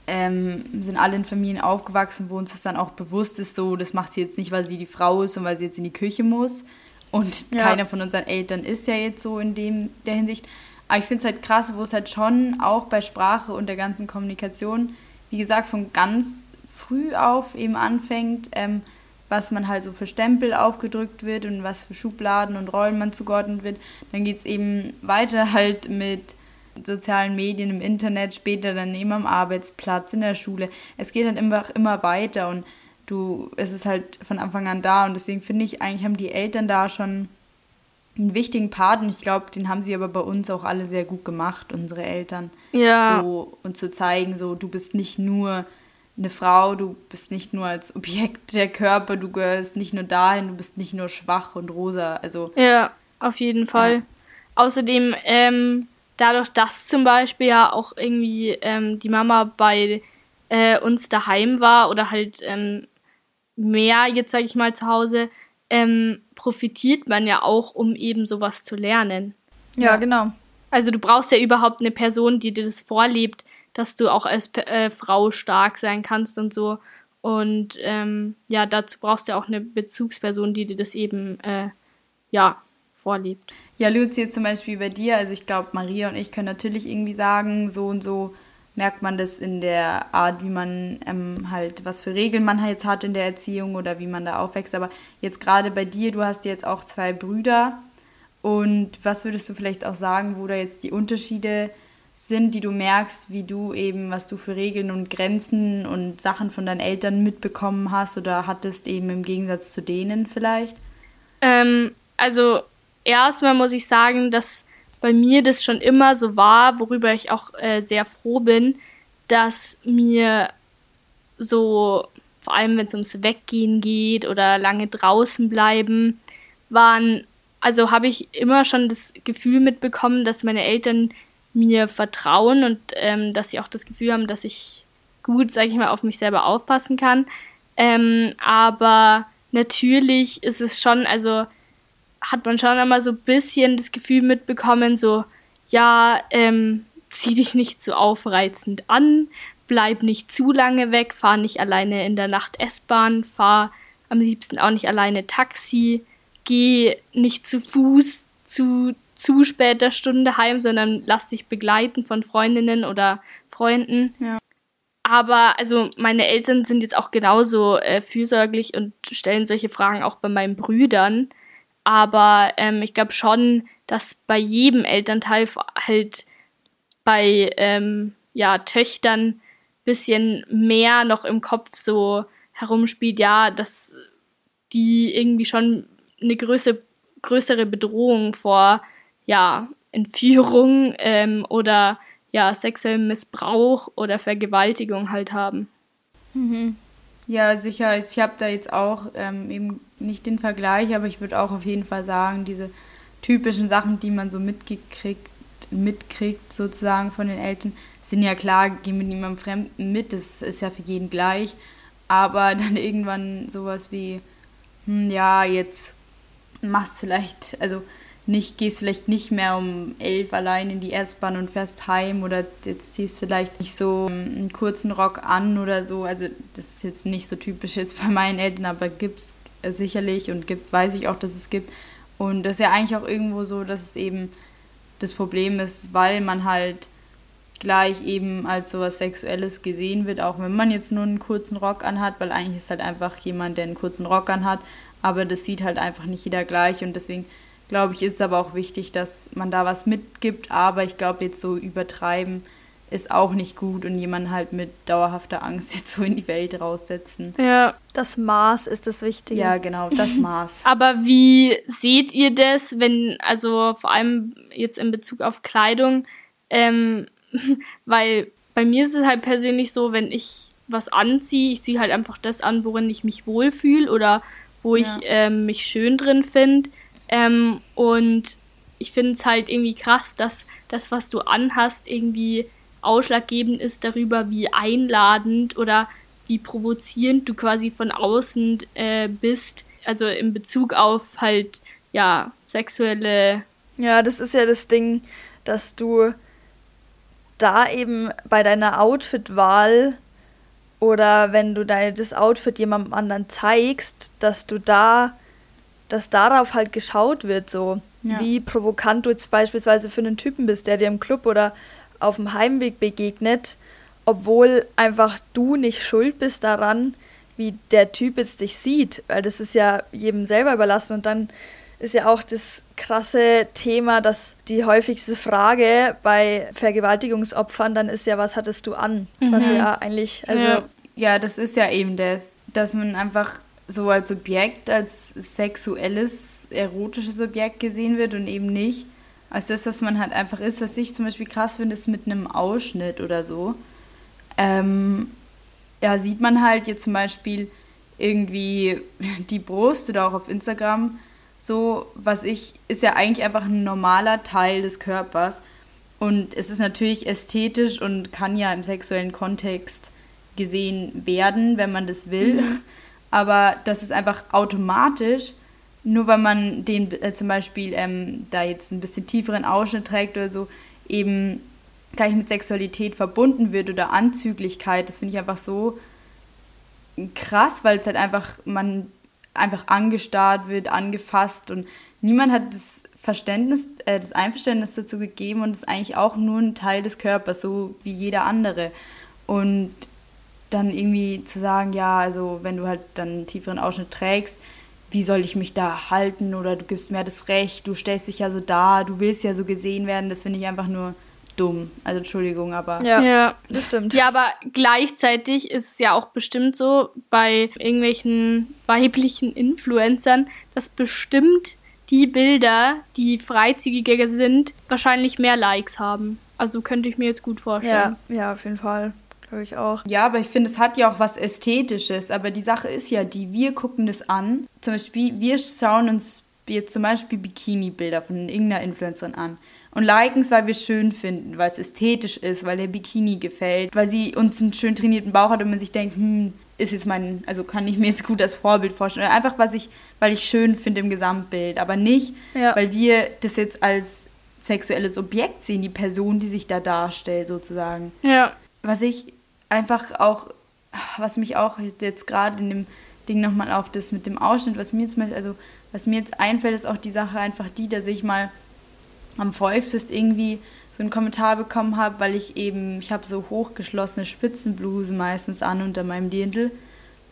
ähm, sind alle in Familien aufgewachsen, wo uns das dann auch bewusst ist, so, das macht sie jetzt nicht, weil sie die Frau ist und weil sie jetzt in die Küche muss. Und ja. keiner von unseren Eltern ist ja jetzt so in dem, der Hinsicht. Aber ich finde es halt krass, wo es halt schon auch bei Sprache und der ganzen Kommunikation, wie gesagt, von ganz früh auf eben anfängt, ähm, was man halt so für Stempel aufgedrückt wird und was für Schubladen und Rollen man zugeordnet wird. Dann geht es eben weiter halt mit sozialen Medien, im Internet, später dann eben am Arbeitsplatz, in der Schule. Es geht dann immer, immer weiter und du, es ist halt von Anfang an da und deswegen finde ich, eigentlich haben die Eltern da schon einen wichtigen Part und ich glaube, den haben sie aber bei uns auch alle sehr gut gemacht, unsere Eltern. Ja. So, und zu zeigen, so, du bist nicht nur eine Frau, du bist nicht nur als Objekt der Körper, du gehörst nicht nur dahin, du bist nicht nur schwach und rosa. Also. Ja, auf jeden Fall. Ja. Außerdem, ähm, dadurch, dass zum Beispiel ja auch irgendwie ähm, die Mama bei äh, uns daheim war oder halt ähm, mehr, jetzt sage ich mal, zu Hause, ähm, profitiert man ja auch, um eben sowas zu lernen. Ja, ja, genau. Also du brauchst ja überhaupt eine Person, die dir das vorlebt, dass du auch als äh, Frau stark sein kannst und so. Und ähm, ja, dazu brauchst du auch eine Bezugsperson, die dir das eben äh, ja vorlebt. Ja, Luzi, zum Beispiel bei dir, also ich glaube, Maria und ich können natürlich irgendwie sagen, so und so merkt man das in der Art, wie man ähm, halt, was für Regeln man jetzt hat in der Erziehung oder wie man da aufwächst. Aber jetzt gerade bei dir, du hast jetzt auch zwei Brüder. Und was würdest du vielleicht auch sagen, wo da jetzt die Unterschiede sind, die du merkst, wie du eben, was du für Regeln und Grenzen und Sachen von deinen Eltern mitbekommen hast oder hattest eben im Gegensatz zu denen vielleicht? Ähm, also erstmal muss ich sagen, dass bei mir das schon immer so war, worüber ich auch äh, sehr froh bin, dass mir so, vor allem wenn es ums Weggehen geht oder lange draußen bleiben, waren, also habe ich immer schon das Gefühl mitbekommen, dass meine Eltern mir vertrauen und ähm, dass sie auch das Gefühl haben, dass ich gut, sage ich mal, auf mich selber aufpassen kann. Ähm, aber natürlich ist es schon, also hat man schon einmal so ein bisschen das Gefühl mitbekommen, so, ja, ähm, zieh dich nicht so aufreizend an, bleib nicht zu lange weg, fahr nicht alleine in der Nacht S-Bahn, fahr am liebsten auch nicht alleine Taxi, geh nicht zu Fuß zu zu später Stunde heim, sondern lass dich begleiten von Freundinnen oder Freunden. Ja. Aber also meine Eltern sind jetzt auch genauso äh, fürsorglich und stellen solche Fragen auch bei meinen Brüdern. Aber ähm, ich glaube schon, dass bei jedem Elternteil halt bei ähm, ja, Töchtern bisschen mehr noch im Kopf so herumspielt, ja, dass die irgendwie schon eine größere, größere Bedrohung vor ja, Entführung ähm, oder ja, sexuellem Missbrauch oder Vergewaltigung halt haben. Mhm. Ja, sicher. Ich habe da jetzt auch ähm, eben nicht den Vergleich, aber ich würde auch auf jeden Fall sagen, diese typischen Sachen, die man so mitgekriegt, mitkriegt sozusagen von den Eltern, sind ja klar, gehen mit niemandem Fremden mit, das ist ja für jeden gleich. Aber dann irgendwann sowas wie, hm, ja, jetzt machst vielleicht, also nicht, gehst vielleicht nicht mehr um elf allein in die S-Bahn und fährst heim oder jetzt ziehst vielleicht nicht so einen kurzen Rock an oder so. Also das ist jetzt nicht so typisch jetzt bei meinen Eltern, aber gibt es sicherlich und gibt, weiß ich auch, dass es gibt. Und das ist ja eigentlich auch irgendwo so, dass es eben das Problem ist, weil man halt gleich eben als sowas Sexuelles gesehen wird, auch wenn man jetzt nur einen kurzen Rock anhat, weil eigentlich ist halt einfach jemand, der einen kurzen Rock anhat, aber das sieht halt einfach nicht jeder gleich und deswegen glaube ich, ist aber auch wichtig, dass man da was mitgibt. Aber ich glaube, jetzt so übertreiben ist auch nicht gut und jemanden halt mit dauerhafter Angst jetzt so in die Welt raussetzen. Ja. Das Maß ist das Wichtige. Ja, genau, das Maß. aber wie seht ihr das, wenn, also vor allem jetzt in Bezug auf Kleidung, ähm, weil bei mir ist es halt persönlich so, wenn ich was anziehe, ich ziehe halt einfach das an, worin ich mich wohlfühle oder wo ja. ich ähm, mich schön drin finde. Ähm, und ich finde es halt irgendwie krass, dass das, was du anhast, irgendwie ausschlaggebend ist darüber, wie einladend oder wie provozierend du quasi von außen äh, bist. Also in Bezug auf halt, ja, sexuelle. Ja, das ist ja das Ding, dass du da eben bei deiner Outfitwahl oder wenn du dein, das Outfit jemandem anderen zeigst, dass du da, dass darauf halt geschaut wird, so ja. wie provokant du jetzt beispielsweise für einen Typen bist, der dir im Club oder auf dem Heimweg begegnet, obwohl einfach du nicht schuld bist daran, wie der Typ jetzt dich sieht, weil das ist ja jedem selber überlassen und dann ist ja auch das krasse Thema, dass die häufigste Frage bei Vergewaltigungsopfern dann ist ja, was hattest du an? Mhm. Was ja eigentlich, also. Ja. ja, das ist ja eben das, dass man einfach so als Objekt, als sexuelles, erotisches Objekt gesehen wird und eben nicht als das, was man halt einfach ist. Was ich zum Beispiel krass finde, ist mit einem Ausschnitt oder so. Ähm, ja, sieht man halt jetzt zum Beispiel irgendwie die Brust oder auch auf Instagram so, was ich, ist ja eigentlich einfach ein normaler Teil des Körpers. Und es ist natürlich ästhetisch und kann ja im sexuellen Kontext gesehen werden, wenn man das will. Mhm. Aber das ist einfach automatisch, nur weil man den äh, zum Beispiel ähm, da jetzt ein bisschen tieferen Ausschnitt trägt oder so, eben gleich mit Sexualität verbunden wird oder Anzüglichkeit. Das finde ich einfach so krass, weil es halt einfach, man einfach angestarrt wird, angefasst und niemand hat das Verständnis, äh, das Einverständnis dazu gegeben und ist eigentlich auch nur ein Teil des Körpers, so wie jeder andere. Und dann irgendwie zu sagen, ja, also wenn du halt dann einen tieferen Ausschnitt trägst, wie soll ich mich da halten oder du gibst mir das Recht, du stellst dich ja so da, du willst ja so gesehen werden, das finde ich einfach nur dumm. Also Entschuldigung, aber. Ja, ja, das stimmt. Ja, aber gleichzeitig ist es ja auch bestimmt so bei irgendwelchen weiblichen Influencern, dass bestimmt die Bilder, die freizügiger sind, wahrscheinlich mehr Likes haben. Also könnte ich mir jetzt gut vorstellen. Ja, ja auf jeden Fall. Glaube ich auch. Ja, aber ich finde, es hat ja auch was Ästhetisches. Aber die Sache ist ja die, wir gucken das an. Zum Beispiel, wir schauen uns jetzt zum Beispiel Bikini-Bilder von irgendeiner Influencerin an und liken es, weil wir es schön finden, weil es ästhetisch ist, weil der Bikini gefällt, weil sie uns einen schön trainierten Bauch hat und man sich denkt, hm, ist jetzt mein, also kann ich mir jetzt gut als Vorbild vorstellen. Einfach, was ich, weil ich schön finde im Gesamtbild, aber nicht, ja. weil wir das jetzt als sexuelles Objekt sehen, die Person, die sich da darstellt, sozusagen. Ja. Was ich einfach auch, was mich auch jetzt gerade in dem Ding nochmal auf das mit dem Ausschnitt, was mir jetzt mal, also was mir jetzt einfällt, ist auch die Sache einfach die, dass ich mal am Volksfest irgendwie so einen Kommentar bekommen habe, weil ich eben, ich habe so hochgeschlossene Spitzenblusen meistens an unter meinem Dirndl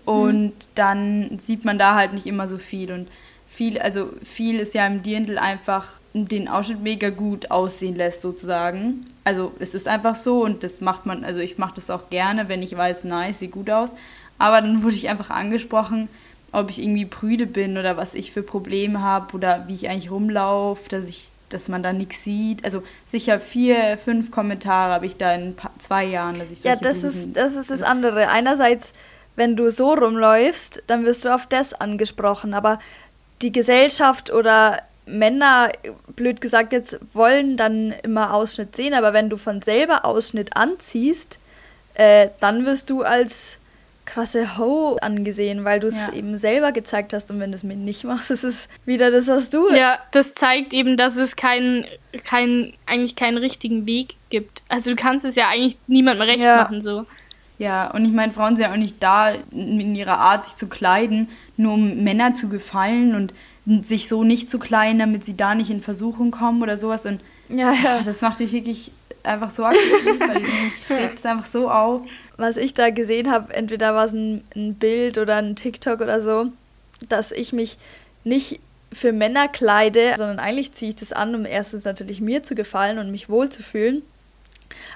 und mhm. dann sieht man da halt nicht immer so viel und viel, also viel ist ja im Dirndl einfach den Ausschnitt mega gut aussehen lässt sozusagen. Also es ist einfach so und das macht man, also ich mache das auch gerne, wenn ich weiß, nice, sieht gut aus. Aber dann wurde ich einfach angesprochen, ob ich irgendwie prüde bin oder was ich für Probleme habe oder wie ich eigentlich rumlaufe, dass ich dass man da nichts sieht. Also sicher vier, fünf Kommentare habe ich da in zwei Jahren, dass ich Ja, das ist, das ist das andere. Einerseits, wenn du so rumläufst, dann wirst du auf das angesprochen. Aber die Gesellschaft oder Männer, blöd gesagt jetzt, wollen dann immer Ausschnitt sehen. Aber wenn du von selber Ausschnitt anziehst, äh, dann wirst du als krasse Ho angesehen, weil du es ja. eben selber gezeigt hast und wenn du es mir nicht machst, ist es wieder das, was du. Ja, das zeigt eben, dass es keinen, kein, eigentlich keinen richtigen Weg gibt. Also du kannst es ja eigentlich niemandem recht ja. machen so. Ja, und ich meine, Frauen sind ja auch nicht da, in ihrer Art sich zu kleiden, nur um Männer zu gefallen und sich so nicht zu kleiden, damit sie da nicht in Versuchung kommen oder sowas. Und ja, ja. das macht mich wirklich einfach so aggressiv, weil ich regt es einfach so auf. Was ich da gesehen habe, entweder war es ein, ein Bild oder ein TikTok oder so, dass ich mich nicht für Männer kleide, sondern eigentlich ziehe ich das an, um erstens natürlich mir zu gefallen und mich wohlzufühlen.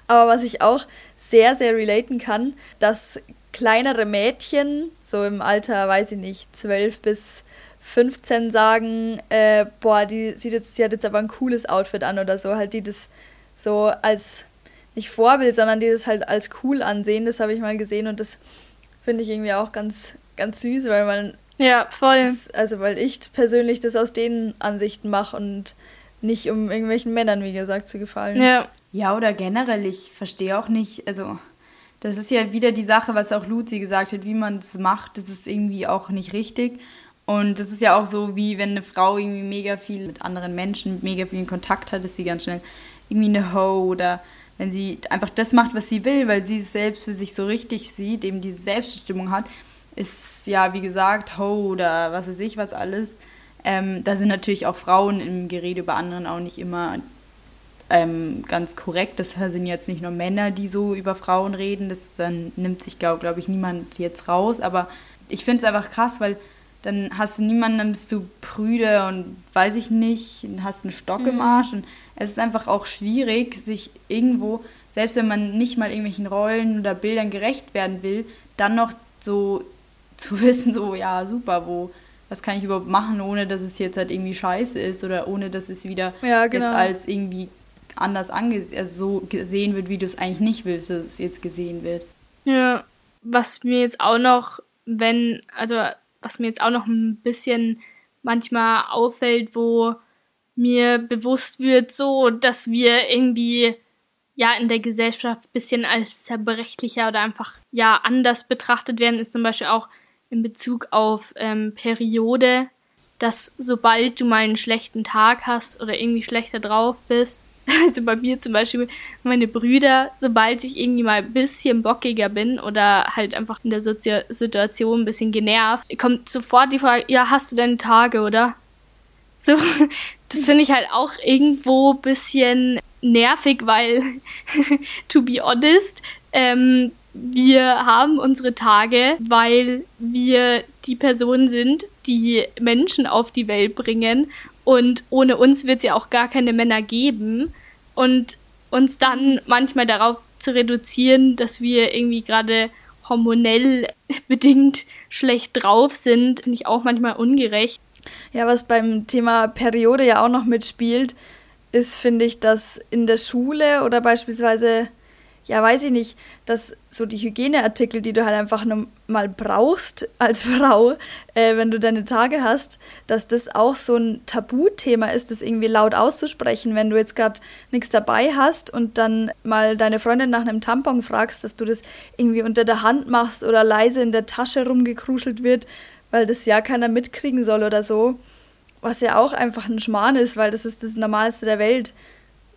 Aber was ich auch sehr, sehr relaten kann, dass kleinere Mädchen, so im Alter, weiß ich nicht, 12 bis 15 sagen, äh, boah, die sieht jetzt, die hat jetzt aber ein cooles Outfit an oder so, halt die das so als nicht Vorbild, sondern dieses halt als cool ansehen, das habe ich mal gesehen und das finde ich irgendwie auch ganz, ganz süß, weil man Ja, voll. Das, also, weil ich persönlich das aus den Ansichten mache und nicht um irgendwelchen Männern, wie gesagt, zu gefallen. Ja. Ja, oder generell, ich verstehe auch nicht, also das ist ja wieder die Sache, was auch Luzi gesagt hat, wie man es macht, das ist irgendwie auch nicht richtig. Und das ist ja auch so, wie wenn eine Frau irgendwie mega viel mit anderen Menschen, mega viel in Kontakt hat, ist sie ganz schnell irgendwie eine Ho oder wenn sie einfach das macht, was sie will, weil sie es selbst für sich so richtig sieht, eben diese Selbstbestimmung hat, ist ja, wie gesagt, Ho oder was weiß ich, was alles. Ähm, da sind natürlich auch Frauen im Gerede über anderen auch nicht immer ähm, ganz korrekt. Das sind jetzt nicht nur Männer, die so über Frauen reden. Das dann nimmt sich, glaube glaub ich, niemand jetzt raus. Aber ich finde es einfach krass, weil dann hast du niemanden, dann bist du prüde und weiß ich nicht, hast einen Stock mhm. im Arsch. Und es ist einfach auch schwierig, sich irgendwo, selbst wenn man nicht mal irgendwelchen Rollen oder Bildern gerecht werden will, dann noch so zu wissen, so, ja, super, wo, was kann ich überhaupt machen, ohne dass es jetzt halt irgendwie scheiße ist oder ohne dass es wieder ja, genau. jetzt als irgendwie anders angesehen, also so gesehen wird, wie du es eigentlich nicht willst, dass es jetzt gesehen wird. Ja, was mir jetzt auch noch, wenn, also was mir jetzt auch noch ein bisschen manchmal auffällt, wo mir bewusst wird, so, dass wir irgendwie ja in der Gesellschaft ein bisschen als zerbrechlicher oder einfach ja anders betrachtet werden, ist zum Beispiel auch in Bezug auf ähm, Periode, dass sobald du mal einen schlechten Tag hast oder irgendwie schlechter drauf bist, also bei mir zum Beispiel meine Brüder, sobald ich irgendwie mal ein bisschen bockiger bin oder halt einfach in der Sozi Situation ein bisschen genervt, kommt sofort die Frage, ja, hast du deine Tage, oder? So, das finde ich halt auch irgendwo ein bisschen nervig, weil, to be honest, ähm, wir haben unsere Tage, weil wir die Personen sind, die Menschen auf die Welt bringen. Und ohne uns wird es ja auch gar keine Männer geben. Und uns dann manchmal darauf zu reduzieren, dass wir irgendwie gerade hormonell bedingt schlecht drauf sind, finde ich auch manchmal ungerecht. Ja, was beim Thema Periode ja auch noch mitspielt, ist, finde ich, dass in der Schule oder beispielsweise ja, weiß ich nicht, dass so die Hygieneartikel, die du halt einfach nur mal brauchst als Frau, äh, wenn du deine Tage hast, dass das auch so ein Tabuthema ist, das irgendwie laut auszusprechen, wenn du jetzt gerade nichts dabei hast und dann mal deine Freundin nach einem Tampon fragst, dass du das irgendwie unter der Hand machst oder leise in der Tasche rumgekruschelt wird, weil das ja keiner mitkriegen soll oder so. Was ja auch einfach ein Schmarrn ist, weil das ist das Normalste der Welt.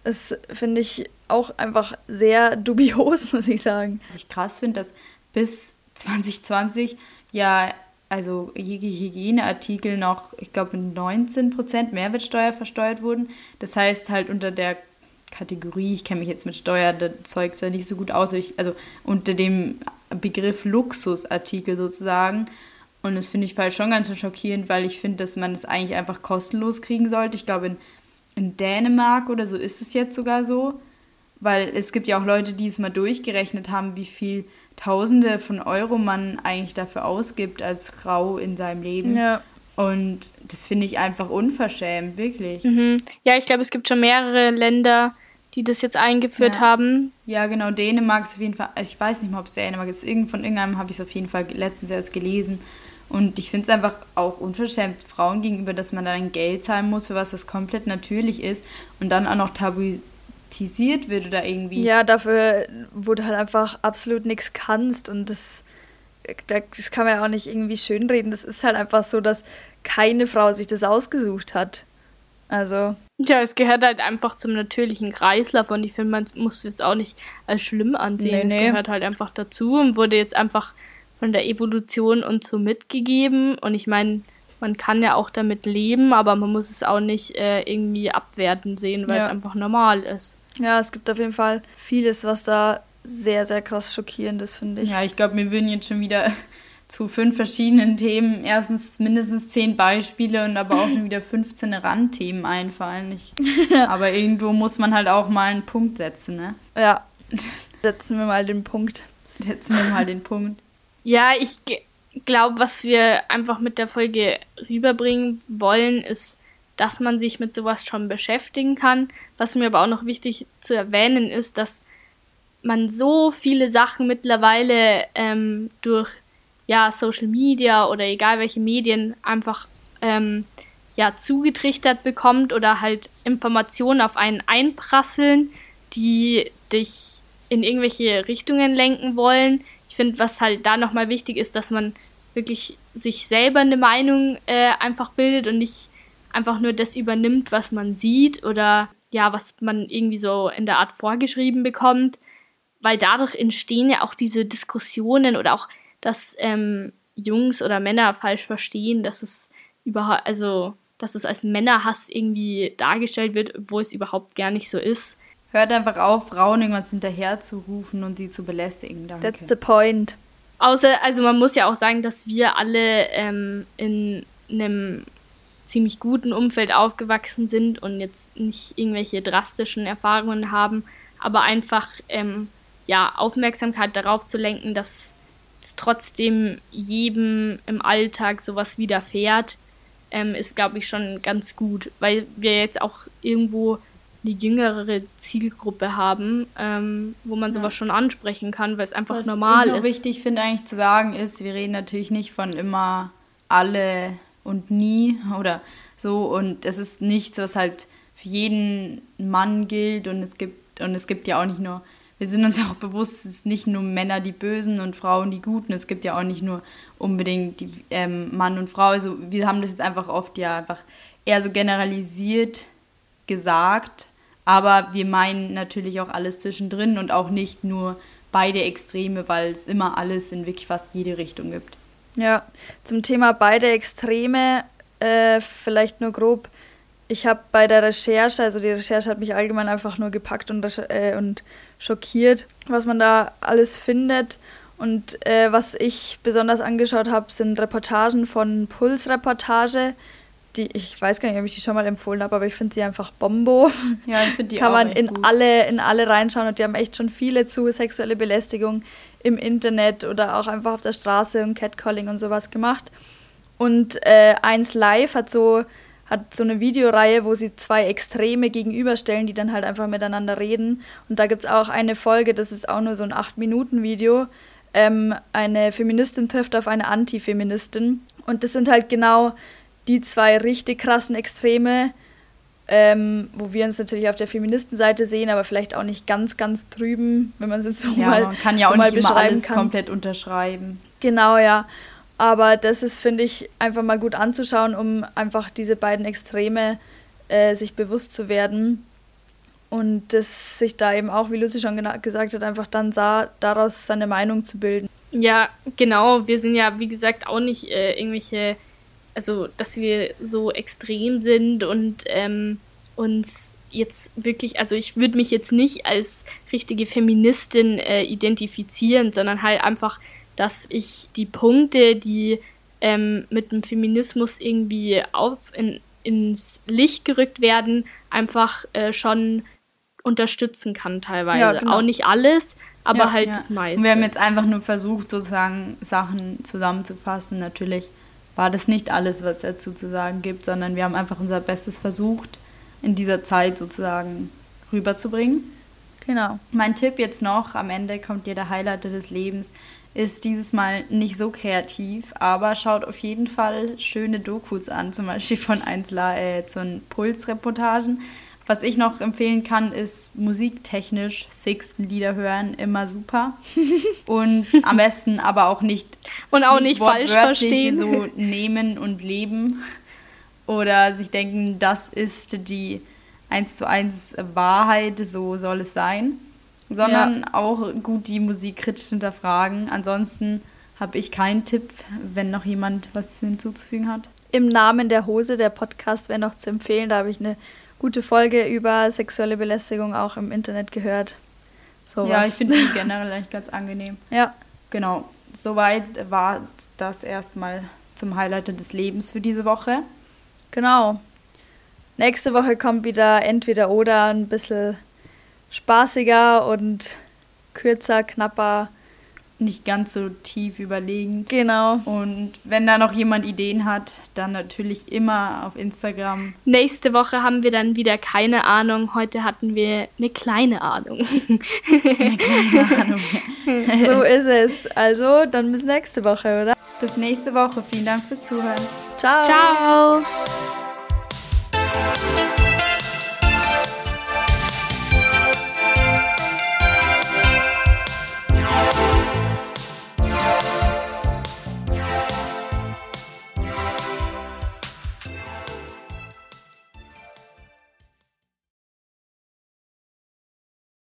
Das finde ich auch einfach sehr dubios, muss ich sagen. Was ich krass finde, dass bis 2020 ja also Hygieneartikel noch, ich glaube, mit 19% Mehrwertsteuer versteuert wurden. Das heißt halt unter der Kategorie, ich kenne mich jetzt mit Steuerzeug ja nicht so gut aus, ich, also unter dem Begriff Luxusartikel sozusagen. Und das finde ich halt schon ganz schön schockierend, weil ich finde, dass man es das eigentlich einfach kostenlos kriegen sollte. Ich glaube, in, in Dänemark oder so ist es jetzt sogar so. Weil es gibt ja auch Leute, die es mal durchgerechnet haben, wie viel Tausende von Euro man eigentlich dafür ausgibt als Frau in seinem Leben. Ja. Und das finde ich einfach unverschämt, wirklich. Mhm. Ja, ich glaube, es gibt schon mehrere Länder, die das jetzt eingeführt ja. haben. Ja, genau, Dänemark ist auf jeden Fall, also ich weiß nicht mal, ob es Dänemark ist, Irgend, von irgendeinem habe ich es auf jeden Fall letztens erst gelesen. Und ich finde es einfach auch unverschämt Frauen gegenüber, dass man dann Geld zahlen muss, für was das komplett natürlich ist und dann auch noch tabu thematisiert wird oder irgendwie. Ja, dafür, wo du halt einfach absolut nichts kannst und das, das kann man ja auch nicht irgendwie schönreden. Das ist halt einfach so, dass keine Frau sich das ausgesucht hat. Also. Ja, es gehört halt einfach zum natürlichen Kreislauf und ich finde, man muss es jetzt auch nicht als schlimm ansehen. Nee, nee. Es gehört halt einfach dazu und wurde jetzt einfach von der Evolution uns so mitgegeben. Und ich meine, man kann ja auch damit leben, aber man muss es auch nicht äh, irgendwie abwerten sehen, weil ja. es einfach normal ist. Ja, es gibt auf jeden Fall vieles, was da sehr, sehr krass schockierend ist, finde ich. Ja, ich glaube, mir würden jetzt schon wieder zu fünf verschiedenen Themen erstens mindestens zehn Beispiele und aber auch schon wieder 15 Randthemen einfallen. Ich, aber irgendwo muss man halt auch mal einen Punkt setzen, ne? Ja. Setzen wir mal den Punkt. Setzen wir mal den Punkt. Ja, ich glaube, was wir einfach mit der Folge rüberbringen wollen, ist dass man sich mit sowas schon beschäftigen kann. Was mir aber auch noch wichtig zu erwähnen ist, dass man so viele Sachen mittlerweile ähm, durch ja, Social Media oder egal welche Medien einfach ähm, ja, zugetrichtert bekommt oder halt Informationen auf einen einprasseln, die dich in irgendwelche Richtungen lenken wollen. Ich finde, was halt da nochmal wichtig ist, dass man wirklich sich selber eine Meinung äh, einfach bildet und nicht einfach nur das übernimmt, was man sieht oder ja, was man irgendwie so in der Art vorgeschrieben bekommt, weil dadurch entstehen ja auch diese Diskussionen oder auch, dass ähm, Jungs oder Männer falsch verstehen, dass es überhaupt, also dass es als Männerhass irgendwie dargestellt wird, wo es überhaupt gar nicht so ist. Hört einfach auf, Frauen irgendwas hinterher zu rufen und sie zu belästigen. Danke. That's the point. Außer, also man muss ja auch sagen, dass wir alle ähm, in einem ziemlich guten Umfeld aufgewachsen sind und jetzt nicht irgendwelche drastischen Erfahrungen haben, aber einfach ähm, ja, Aufmerksamkeit darauf zu lenken, dass es trotzdem jedem im Alltag sowas widerfährt, ähm, ist, glaube ich, schon ganz gut, weil wir jetzt auch irgendwo eine jüngere Zielgruppe haben, ähm, wo man sowas ja. schon ansprechen kann, weil es einfach Was normal ich ist. Was wichtig finde eigentlich zu sagen ist, wir reden natürlich nicht von immer alle und nie oder so und es ist nichts, was halt für jeden Mann gilt und es gibt und es gibt ja auch nicht nur wir sind uns auch bewusst, es ist nicht nur Männer die Bösen und Frauen die Guten. Es gibt ja auch nicht nur unbedingt die, ähm, Mann und Frau. Also wir haben das jetzt einfach oft ja einfach eher so generalisiert gesagt. Aber wir meinen natürlich auch alles zwischendrin und auch nicht nur beide Extreme, weil es immer alles in wirklich fast jede Richtung gibt. Ja, zum Thema beide Extreme äh, vielleicht nur grob ich habe bei der Recherche, also die Recherche hat mich allgemein einfach nur gepackt und, äh, und schockiert, was man da alles findet. Und äh, was ich besonders angeschaut habe, sind Reportagen von Puls-Reportage. Die, ich weiß gar nicht, ob ich die schon mal empfohlen habe, aber ich finde sie einfach Bombo. Ja, ich finde die Kann auch man in gut. alle, in alle reinschauen und die haben echt schon viele zu sexuelle Belästigung im Internet oder auch einfach auf der Straße und Catcalling und sowas gemacht. Und äh, eins live hat so hat so eine Videoreihe, wo sie zwei Extreme gegenüberstellen, die dann halt einfach miteinander reden. Und da gibt es auch eine Folge, das ist auch nur so ein 8-Minuten-Video. Ähm, eine Feministin trifft auf eine Antifeministin. Und das sind halt genau die zwei richtig krassen Extreme, ähm, wo wir uns natürlich auf der Feministenseite sehen, aber vielleicht auch nicht ganz, ganz drüben, wenn man es jetzt so ja, mal man kann ja so auch nicht immer alles kann. komplett unterschreiben. Genau, ja. Aber das ist, finde ich, einfach mal gut anzuschauen, um einfach diese beiden Extreme äh, sich bewusst zu werden. Und das sich da eben auch, wie Lucy schon gesagt hat, einfach dann sah, daraus seine Meinung zu bilden. Ja, genau. Wir sind ja, wie gesagt, auch nicht äh, irgendwelche, also dass wir so extrem sind und ähm, uns jetzt wirklich, also ich würde mich jetzt nicht als richtige Feministin äh, identifizieren, sondern halt einfach dass ich die Punkte, die ähm, mit dem Feminismus irgendwie auf, in, ins Licht gerückt werden, einfach äh, schon unterstützen kann teilweise. Ja, genau. Auch nicht alles, aber ja, halt ja. das meiste. Und wir haben jetzt einfach nur versucht, sozusagen Sachen zusammenzufassen. Natürlich war das nicht alles, was dazu zu sagen gibt, sondern wir haben einfach unser Bestes versucht, in dieser Zeit sozusagen rüberzubringen. Genau. Mein Tipp jetzt noch, am Ende kommt dir der Highlight des Lebens, ist dieses Mal nicht so kreativ, aber schaut auf jeden Fall schöne Dokus an, zum Beispiel von 1 äh, zu Pulsreportagen. Was ich noch empfehlen kann, ist musiktechnisch Sixten Lieder hören, immer super. Und am besten aber auch nicht und auch nicht, nicht falsch verstehen. so nehmen und leben oder sich denken, das ist die 1 zu 1 Wahrheit, so soll es sein sondern ja. auch gut die Musik kritisch hinterfragen. Ansonsten habe ich keinen Tipp, wenn noch jemand was hinzuzufügen hat. Im Namen der Hose, der Podcast wäre noch zu empfehlen. Da habe ich eine gute Folge über sexuelle Belästigung auch im Internet gehört. So ja, ich finde die generell eigentlich ganz angenehm. Ja. Genau. Soweit war das erstmal zum Highlight des Lebens für diese Woche. Genau. Nächste Woche kommt wieder entweder oder ein bisschen spaßiger und kürzer, knapper. Nicht ganz so tief überlegend. Genau. Und wenn da noch jemand Ideen hat, dann natürlich immer auf Instagram. Nächste Woche haben wir dann wieder keine Ahnung. Heute hatten wir eine kleine Ahnung. eine kleine Ahnung. so ist es. Also, dann bis nächste Woche, oder? bis nächste Woche. Vielen Dank fürs Zuhören. Ciao. Ciao.